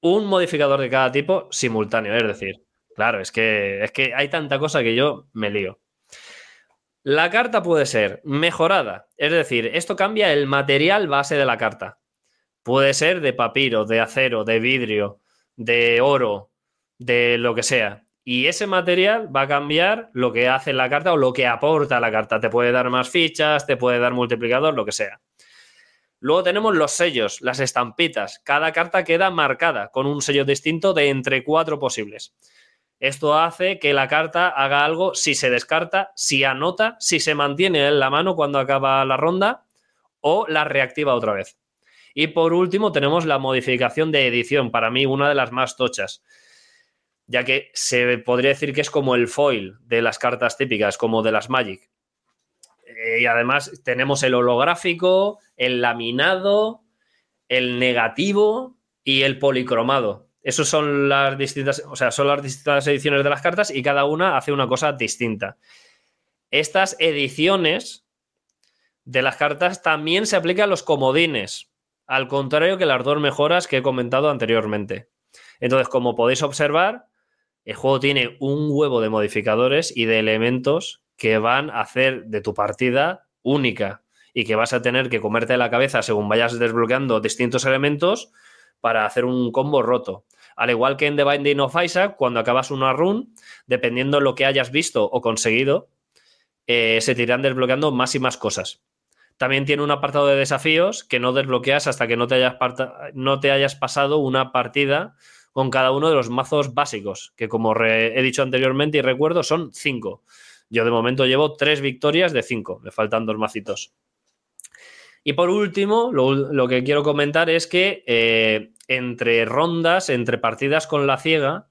D: un modificador de cada tipo simultáneo. Es decir, claro, es que, es que hay tanta cosa que yo me lío. La carta puede ser mejorada. Es decir, esto cambia el material base de la carta Puede ser de papiro, de acero, de vidrio, de oro, de lo que sea. Y ese material va a cambiar lo que hace la carta o lo que aporta la carta. Te puede dar más fichas, te puede dar multiplicador, lo que sea. Luego tenemos los sellos, las estampitas. Cada carta queda marcada con un sello distinto de entre cuatro posibles. Esto hace que la carta haga algo si se descarta, si anota, si se mantiene en la mano cuando acaba la ronda o la reactiva otra vez. Y por último tenemos la modificación de edición, para mí una de las más tochas, ya que se podría decir que es como el foil de las cartas típicas, como de las Magic. Eh, y además tenemos el holográfico, el laminado, el negativo y el policromado. Esas son las distintas, o sea, son las distintas ediciones de las cartas y cada una hace una cosa distinta. Estas ediciones de las cartas también se aplican a los comodines, al contrario que las dos mejoras que he comentado anteriormente. Entonces, como podéis observar, el juego tiene un huevo de modificadores y de elementos que van a hacer de tu partida única y que vas a tener que comerte la cabeza según vayas desbloqueando distintos elementos para hacer un combo roto. Al igual que en The Binding of Isaac, cuando acabas una run, dependiendo de lo que hayas visto o conseguido, eh, se te irán desbloqueando más y más cosas. También tiene un apartado de desafíos que no desbloqueas hasta que no te hayas, no te hayas pasado una partida con cada uno de los mazos básicos, que como he dicho anteriormente y recuerdo, son cinco. Yo de momento llevo tres victorias de cinco, me faltan dos macitos. Y por último, lo, que quiero comentar es que eh, entre rondas, entre partidas con la ciega,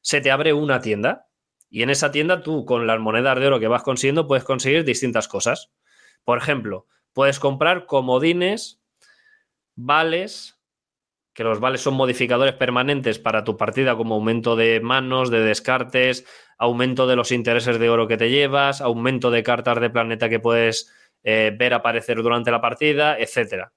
D: se te abre una tienda. Y en esa tienda tú, con las monedas de oro que vas consiguiendo, puedes conseguir distintas cosas. Por ejemplo, puedes comprar comodines, vales, que los vales son modificadores permanentes para tu partida como aumento de manos, de descartes, aumento de los intereses de oro que te llevas, aumento de cartas de planeta que puedes eh, ver aparecer durante la partida, etcétera.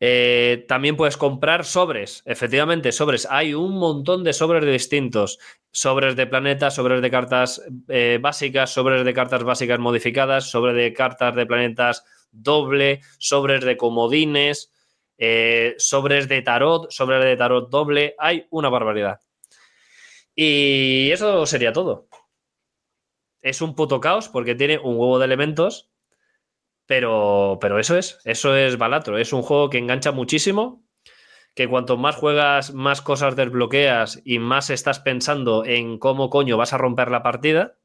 D: Eh, también puedes comprar sobres, efectivamente, sobres. Hay un montón de sobres distintos. Sobres de planetas, sobres de cartas eh, básicas, sobres de cartas básicas modificadas, sobres de cartas de planetas doble, sobres de comodines, sobres de tarot, sobres de tarot doble. Hay una barbaridad. Y eso sería todo. Es un puto caos porque tiene un huevo de elementos pero, pero eso es, eso es Balatro. Es un juego que engancha muchísimo, que cuanto más juegas, más cosas desbloqueas y más estás pensando en cómo coño vas a romper la partida.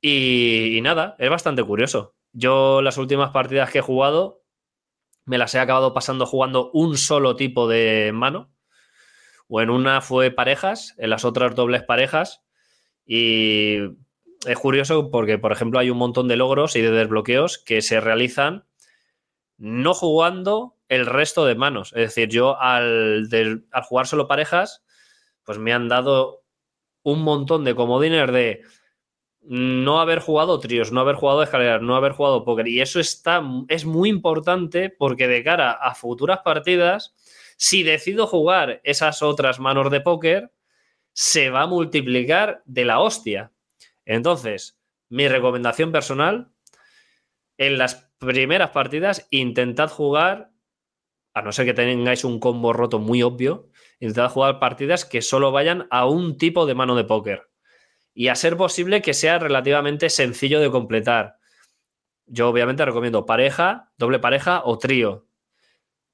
D: Y, nada, es bastante curioso. Yo las últimas partidas que he jugado me las he acabado pasando jugando un solo tipo de mano. O en una fue parejas, en las otras dobles parejas. Y es curioso porque, por ejemplo, hay un montón de logros y de desbloqueos que se realizan no jugando el resto de manos. Es decir, yo al, jugar solo parejas, pues me han dado un montón de comodines de no haber jugado tríos, no haber jugado escaleras, no haber jugado póker. Y eso está, es muy importante porque de cara a futuras partidas, si decido jugar esas otras manos de póker, se va a multiplicar de la hostia. Entonces, mi recomendación personal, en las primeras partidas, intentad jugar, a no ser que tengáis un combo roto muy obvio, intentad jugar partidas que solo vayan a un tipo de mano de póker. Y a ser posible que sea relativamente sencillo de completar. Yo obviamente recomiendo pareja, doble pareja o trío.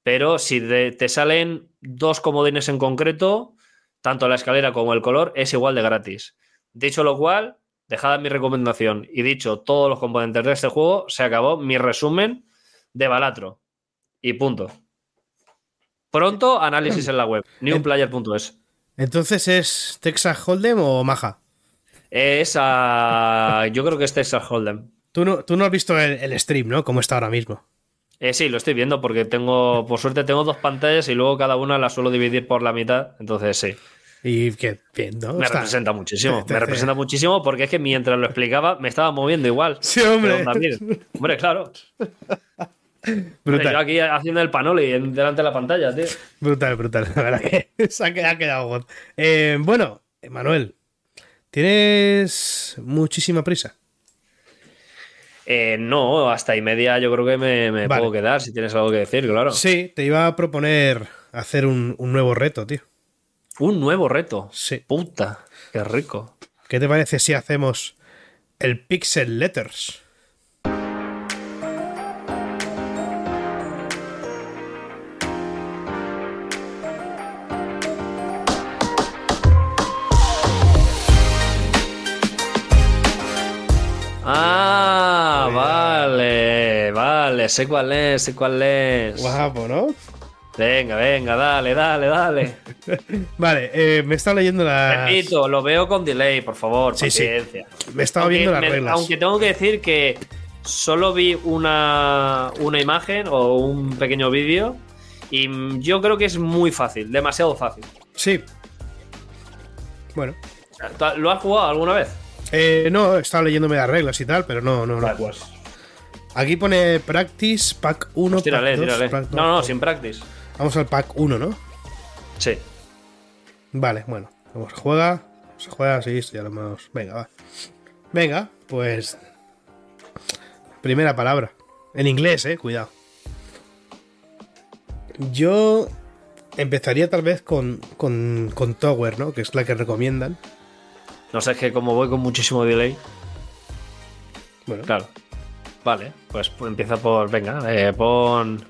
D: Pero si te salen dos comodines en concreto, tanto la escalera como el color es igual de gratis. Dicho lo cual, dejada mi recomendación y dicho todos los componentes de este juego, se acabó mi resumen de Balatro. Y punto. Pronto, análisis en la web, newplayer.es.
J: Entonces, ¿es Texas Hold'em o Maja?
D: Es a... Yo creo que es Texas Hold'em.
J: Tú no, tú no has visto el, stream, ¿no? Como está ahora mismo.
D: Eh, sí, lo estoy viendo porque tengo, por suerte, tengo dos pantallas y luego cada una la suelo dividir por la mitad. Entonces, sí.
J: Y que bien, ¿no?
D: Me representa muchísimo. me representa muchísimo porque es que mientras lo explicaba me estaba moviendo igual.
J: Sí, hombre.
D: Hombre, claro. Brutal. yo aquí haciendo el panoli delante de la pantalla, tío.
J: Brutal, brutal. La verdad que se ha quedado, eh, bueno, Manuel, ¿tienes muchísima prisa?
D: Eh, no, hasta y media yo creo que me, me
J: Vale.
D: puedo quedar si tienes algo que decir, claro.
J: Sí, te iba a proponer hacer un, un nuevo reto, tío.
D: Un nuevo reto.
J: Sí.
D: Puta, qué rico.
J: ¿Qué te parece si hacemos el Pixel Letters?
D: Vale, vale, sé cuál es, sé cuál es.
J: Guapo, ¿no?
D: Venga, venga, dale, dale, dale.
J: Vale, eh, me estaba leyendo las.
D: Repito, lo veo con delay, por favor,
J: Sí, sí.
D: paciencia.
J: Me estaba
D: Aunque
J: viendo las
D: me-
J: reglas.
D: Aunque tengo que decir que solo vi una, una imagen o un pequeño vídeo y yo creo que es muy fácil, demasiado fácil.
J: Sí. Bueno.
D: ¿Tú- ¿Lo has jugado alguna vez?
J: Eh, no, estaba leyéndome las reglas y tal, pero no, no, no.
D: Vale.
J: Aquí pone Practice, Pack 1,
D: Tírale,
J: Pack 2,
D: tírale.
J: Pack
D: No, no,
J: 2.
D: sin practice.
J: Vamos al Pack 1, ¿no?
D: Sí.
J: Vale, bueno. Vamos, se juega. Se juega, sí, ya lo hemos. Venga, va. Venga, pues. Primera palabra. En inglés, eh, cuidado. Yo empezaría tal vez con, con, con Tower, ¿no? Que es la que recomiendan.
D: No sé, es que como voy con muchísimo delay.
J: Bueno,
D: Claro. Vale, pues empieza por. Venga, eh, pon.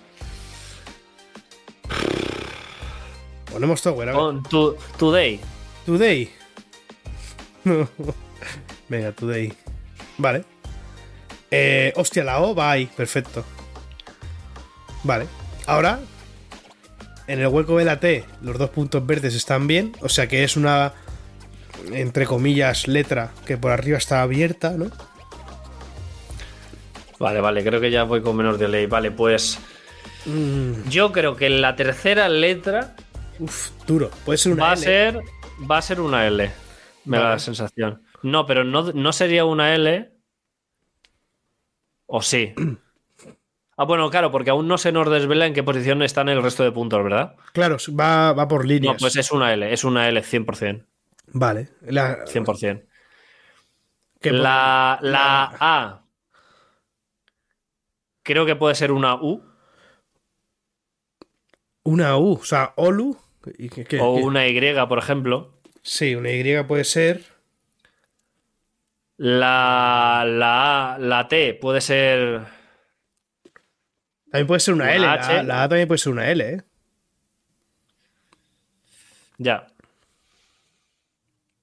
J: ponemos Tower, a ver.
D: Pon tu, Today.
J: Today. No. Venga, today. Vale. Eh, hostia, la O va ahí. Perfecto. Vale. Ahora, en el hueco de la T, los dos puntos verdes están bien. O sea que es una, entre comillas, letra que por arriba está abierta, ¿no?
D: Vale, vale, creo que ya voy con menos delay. Vale, pues. Yo creo que la tercera letra
J: Uf, duro. Puede ser una
D: va a
J: L.
D: ser. Va a ser una L. Me da la sensación. No, pero no, no sería una L. ¿O sí? Ah, bueno, claro, porque aún no se nos desvela en qué posición están el resto de puntos, ¿verdad?
J: Claro, va, va por líneas.
D: No, pues es una L, es una L, 100%.
J: Vale. La,
D: 100%.
J: que pone-
D: La, la A. Creo que puede ser una U
J: Una U. O sea, Olu. ¿Y qué- qué-
D: o
J: qué?
D: una Y, por ejemplo.
J: Sí, una Y puede ser.
D: La, la A, la T puede ser.
J: También puede ser una,
D: Una
J: L. La, la A también puede ser una L, ¿eh?
D: Ya.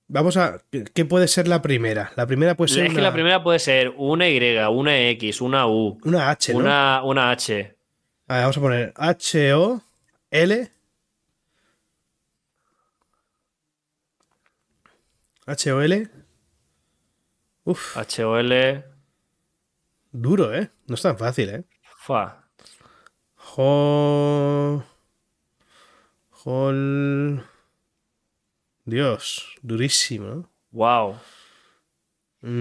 J: Vamos a. ¿Qué puede ser la primera? La primera puede ser
D: es que la primera puede ser una Y, una X, una U,
J: una H, ¿no?
D: una, una H.
J: A ver, vamos a poner H O L H O L. Uf,
D: H o L.
J: duro, ¿eh? No es tan fácil, ¿eh?
D: Fua.
J: Jo... Hol... Dios, durísimo.
D: Wow.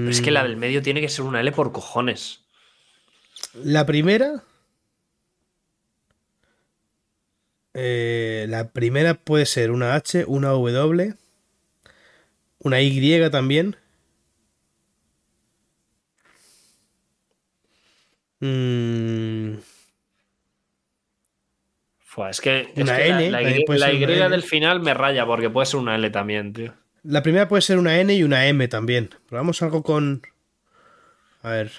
D: Es que la
J: Mm,
D: del medio tiene que ser una L por cojones.
J: La primera. eh, la primera puede ser una H, una W, una Y también. Mm,
D: Fua, es que, es
J: Una
D: que la-
J: N,
D: la,
J: también
D: Y, la Y del final me raya porque puede ser una L también, tío.
J: la primera puede ser una N y una M también. Probamos algo con. A ver.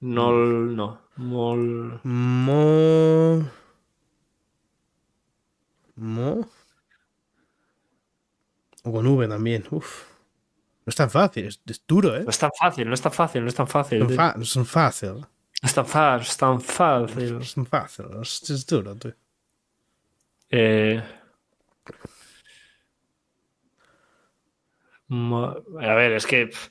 D: Nol, no. Mol.
J: Mo. Mo. O con V también. Uf. No es tan fácil, es, es duro, ¿eh?
D: No es tan fácil, no es tan fácil, no es tan fácil.
J: No no es tan fácil.
D: No es tan fácil, es tan fácil.
J: No es tan fácil. Es duro, tío.
D: Eh, A ver, es que pff,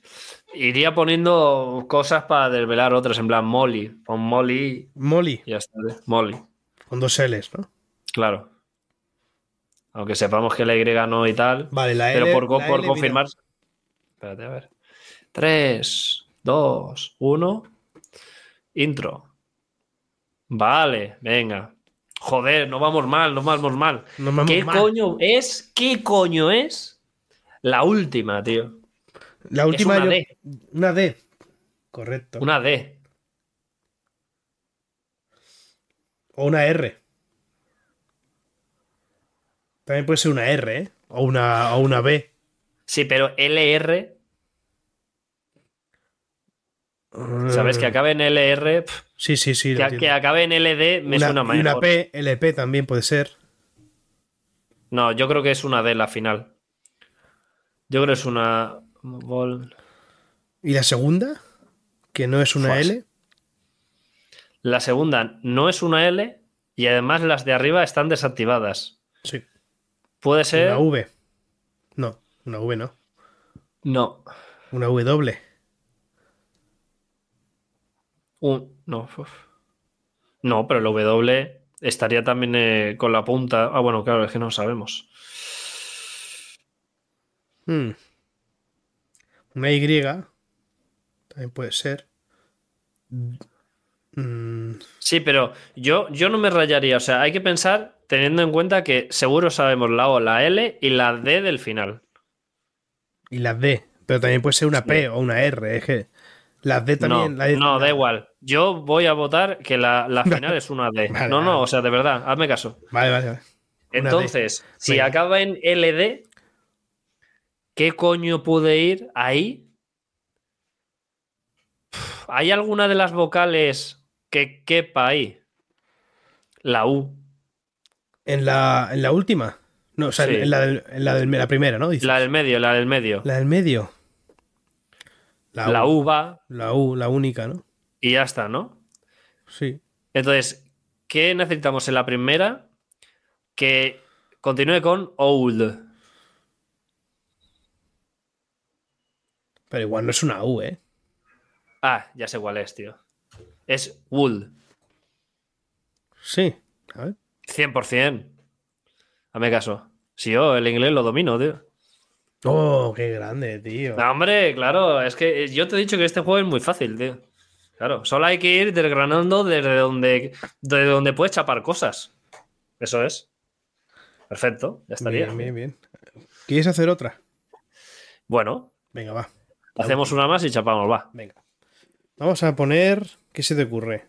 D: iría poniendo cosas para desvelar otras, en plan Molly. Pon Molly
J: Molly,
D: ya está. ¿eh? Molly,
J: con dos L's, ¿no?
D: claro. Aunque sepamos que la Y no y tal.
J: Vale, la
D: pero
J: L.
D: por,
J: la
D: por
J: L,
D: confirmar. Espérate, a ver. 3, 2, 1. Intro. Vale, venga joder, no vamos mal, no vamos mal.
J: No vamos
D: ¿Qué coño es? ¿Qué coño es? La última, tío.
J: La última.
D: Es
J: una.
D: D.
J: una D. Correcto.
D: Una D.
J: O una R. También puede ser una R, ¿eh? O una, o una B.
D: Sí, pero LR. Sabes que mm. acaba en LR. Pff.
J: Sí, sí, sí.
D: que, acabe en LD me
J: una,
D: suena
J: y una. P, LP también puede ser.
D: No, yo creo que es una D la final. Yo creo que es una. Vol-
J: ¿Y la segunda? Que no es una
D: Fuas.
J: L.
D: La segunda no es una L y además las de arriba están desactivadas.
J: Sí.
D: Puede ser.
J: Una V. No, una V no.
D: No.
J: Una W.
D: Un... No. uf. No, pero el W estaría también eh, con la punta. Ah, bueno, claro, es que no sabemos.
J: Hmm. Una Y. También puede ser. Mm,
D: Sí, pero yo, yo no me rayaría. O sea, hay que pensar teniendo en cuenta que seguro sabemos la O, la L y la D del final.
J: y la D. Pero también puede ser una
D: Sí.
J: P o una R. Es que las D también.
D: no,
J: la D-
D: no, da igual. Yo voy a votar que la, la final es una D.
J: Vale,
D: no, no, o sea, de verdad, hazme caso.
J: Vale, vale, vale. D.
D: Entonces, si
J: Venga.
D: acaba en LD, ¿qué coño puede ir ahí? ¿Hay alguna de las vocales que quepa ahí? La U.
J: En la, en la última. No, o sea,
D: Sí.
J: en, la del- en la, del- la primera, ¿no? Dices.
D: La del medio, la del medio.
J: La del medio. La,
D: La
J: U.
D: U va
J: La U, la única, ¿no?
D: Y ya está, ¿no?
J: Sí.
D: Entonces, ¿qué necesitamos en la primera? Que continúe con old.
J: Pero igual no es una U, ¿eh?
D: Ah, ya sé cuál es, tío. Es wool.
J: Sí. A ver.
D: 100%. Hazme caso. Si yo el inglés lo domino, tío.
J: Oh, qué grande, tío.
D: No, hombre, claro, es que yo te he dicho que este juego es muy fácil, tío. Claro, solo hay que ir desgranando desde donde, desde donde puedes chapar cosas. Eso es. Perfecto, ya estaría.
J: Bien, bien, bien. ¿Quieres hacer otra?
D: Bueno,
J: Venga, va.
D: hacemos una más y chapamos, va.
J: Venga. Vamos a poner. ¿Qué se te ocurre?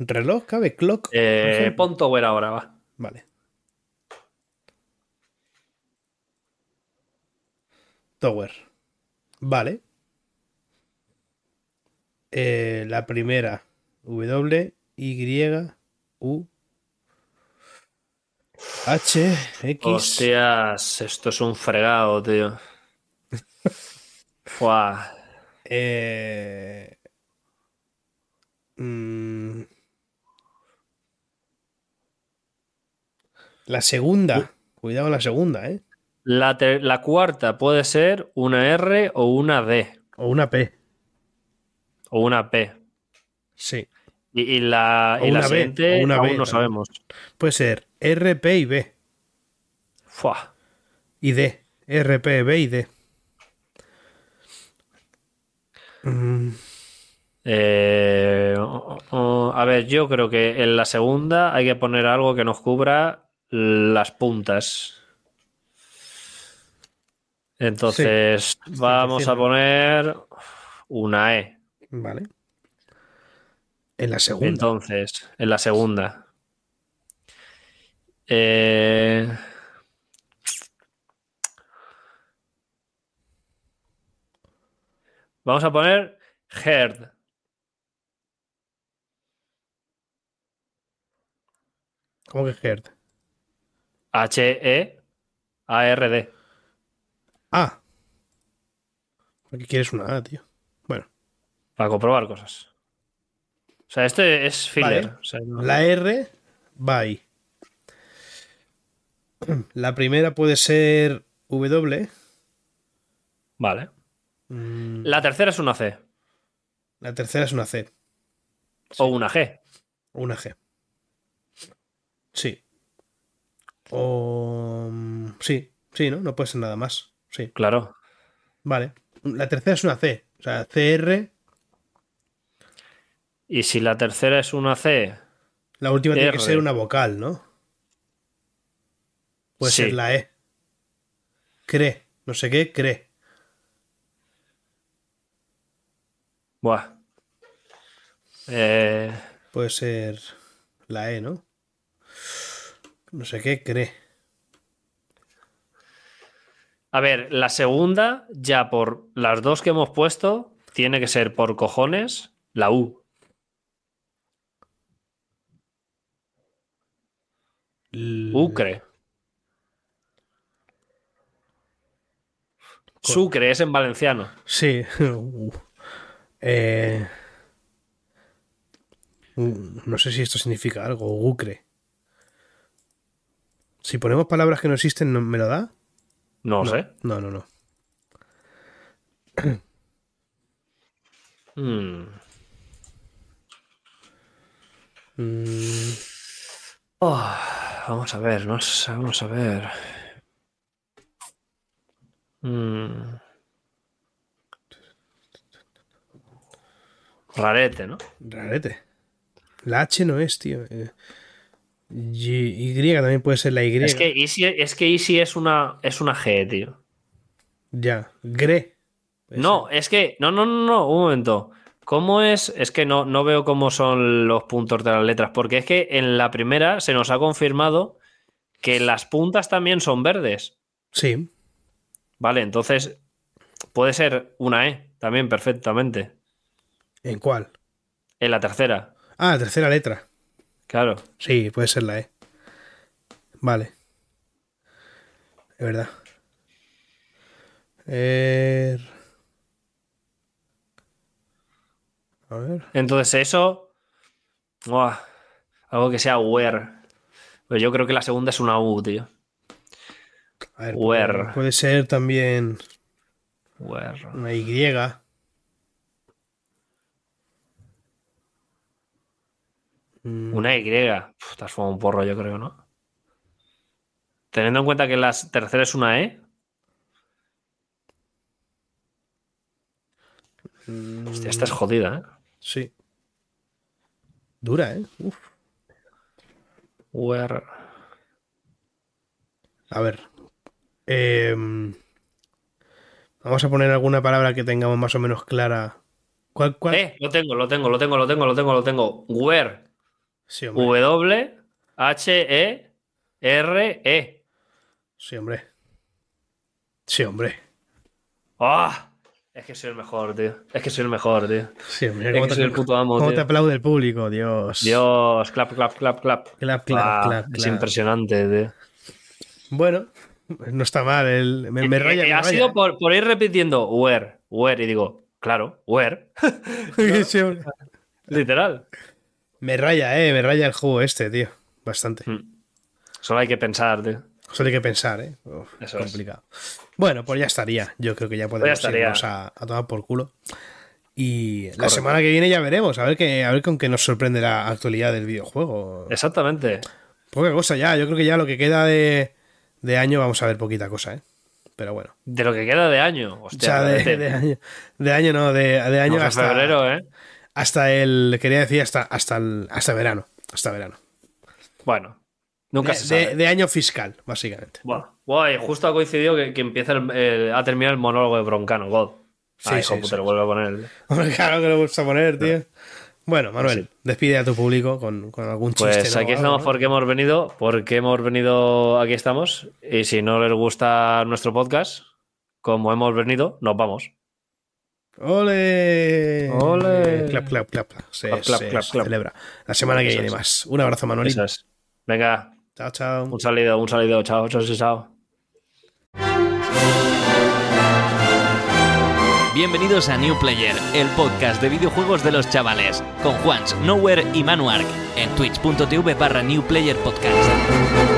J: ¿Reloj? ¿Cabe? ¿Clock?
D: Eh, pon Tower ahora, va.
J: Vale. Tower. Vale. Eh, la primera. W, Y, U, H, X.
D: Hostias, esto es un fregado, tío. Fua.
J: Eh, mm, la segunda. Cuidado la segunda, ¿eh?
D: La, la cuarta puede ser una R o una D
J: O una P.
D: o una P.
J: Sí.
D: Y, y la,
J: O
D: y la
J: una B,
D: siguiente
J: o una
D: aún
J: B
D: no sabemos.
J: Puede ser R, P y B.
D: Fua.
J: Y D. R, P, B y D. Mm,
D: Eh, oh, oh, a ver, yo creo que en la segunda hay que poner algo que nos cubra las puntas. Entonces, vamos a
J: 100%.
D: poner una E.
J: vale. En la segunda.
D: Entonces, en la segunda. Eh, Vamos a poner Herd.
J: ¿Cómo que Herd?
D: H-E-A-R-D.
J: Ah. ¿Por qué quieres una A, tío?
D: Para comprobar cosas. O sea, este es filler.
J: Vale.
D: O sea, no-
J: La R va ahí. La primera puede ser W.
D: Vale.
J: Mm,
D: La tercera es una C
J: La tercera es una C.
D: o una G.
J: Una G. Sí. O. mm, Sí, sí, ¿no? No puede ser nada más. Sí.
D: Claro.
J: Vale. La tercera es una C. O sea, CR.
D: Y si la tercera es una C,
J: La última tiene que ser una vocal, ¿no? Puede
D: Sí.
J: ser la E. Cre. No sé qué, cree.
D: buah. Eh,
J: Puede ser La E, ¿no? No sé qué cree.
D: A ver, la segunda, ya por las dos que hemos puesto, tiene que ser por cojones la U. Ucre. Sucre es en valenciano.
J: Sí. Eh, No sé si esto significa algo. Ucre. Si ponemos palabras que no existen, ¿no- ¿me lo da?
D: No, sé.
J: No, no, no. Mm,
D: Oh, vamos a ver, no sé, vamos a ver. Hmm. Rarete, ¿no?
J: rarete. La H no es, tío. Eh, Y, y también puede ser la Y.
D: Es que Easy es, que Easy es una, es una G, tío.
J: Ya. Gre.
D: No, es que. No, no, no, no, un momento. ¿Cómo es? Es que no, no veo cómo son los puntos de las letras. Porque es que en la primera se nos ha confirmado que las puntas también son verdes.
J: Sí.
D: Vale, entonces puede ser una E también perfectamente.
J: ¿En cuál?
D: En la tercera,
J: Ah, tercera letra.
D: claro.
J: Sí, puede ser la E. Vale. Es verdad. Er- A ver.
D: Entonces eso. Algo que sea where. Pues yo creo que la segunda es una U, tío.
J: A ver,
D: Where.
J: puede, ser también
D: Where.
J: una Y. Mm,
D: Una Y. Uf, te has fumado un porro, yo creo, ¿no? Teniendo en cuenta que la tercera es una E.
J: mm,
D: Hostia, esta es jodida, ¿eh?
J: Sí. Dura, ¿eh? Uf.
D: Where.
J: A ver. Em, vamos a poner alguna palabra que tengamos más o menos clara. ¿Cuál? cuál?
D: Eh, lo tengo, lo tengo, lo tengo, lo tengo, lo tengo, lo tengo. Where.
J: Sí, hombre.
D: W H E R E.
J: Sí, hombre. Sí, hombre.
D: ¡Ah! Es que soy el mejor, tío. Es que soy el mejor, tío.
J: Sí, hombre.
D: Es
J: ¿Cómo,
D: que
J: te,
D: soy el puto amo,
J: cómo
D: tío.
J: te aplaude el público? Dios.
D: Dios, clap, clap, clap, clap.
J: Clap, clap,
D: Ah,
J: clap,
D: Es impresionante, tío.
J: Bueno, no está mal. el- me, me
D: Eh,
J: raya.
D: eh,
J: me
D: ha
J: raya.
D: sido por, por ir repitiendo where, where, y digo, claro, where. Literal.
J: Me raya, eh. Me raya el juego este, tío. Bastante.
D: Mm. Solo hay que pensar, tío.
J: Solo hay que pensar, eh. Uf,
D: Eso es.
J: complicado. Bueno, pues ya estaría. Yo creo que ya podemos
D: estaría.
J: irnos a, a tomar por culo. Y la semana que viene ya veremos, a ver, que, a ver con qué nos sorprende la actualidad del videojuego.
D: Exactamente.
J: Poca cosa ya, yo creo que ya lo que queda de, de año vamos a ver poquita cosa, ¿eh? Pero bueno.
D: De lo que queda de año.
J: O sea, de, año, de año no, de, de año
D: Vamos
J: hasta,
D: febrero, ¿eh?
J: hasta el, quería decir, hasta, hasta, el, hasta verano. Hasta verano.
D: Bueno, nunca
J: De,
D: se sabe.
J: de- de año fiscal, básicamente.
D: Y justo ha coincidido que, que empieza el, el- a terminar el monólogo de Broncano, God.
J: Sí,
D: Ah,
J: sí,
D: hijo
J: sí.
D: lo vuelvo a poner.
J: Hombre, claro que lo gusta poner, tío. Bueno, Manuel, despide a tu público con, con algún chiste.
D: Pues aquí estamos
J: ¿no?
D: porque hemos venido, porque hemos venido, aquí estamos. Y si no les gusta nuestro podcast, como hemos venido, nos vamos.
J: ¡Ole!
D: ¡Ole!
J: Clap, clap, clap. clap. Se,
D: Clap, clap,
J: se-
D: clap,
J: se
D: clap.
J: celebra. La semana que viene más. Un abrazo, Manuel.
D: Es. Venga,
J: Chao, chao.
D: un saludo, un saludo. Chao, chao, chao, chao.
I: Bienvenidos a New Player, el podcast de videojuegos de los chavales, con Juans, Nowhere y Manuark, en twitch.tv barra New Player Podcast.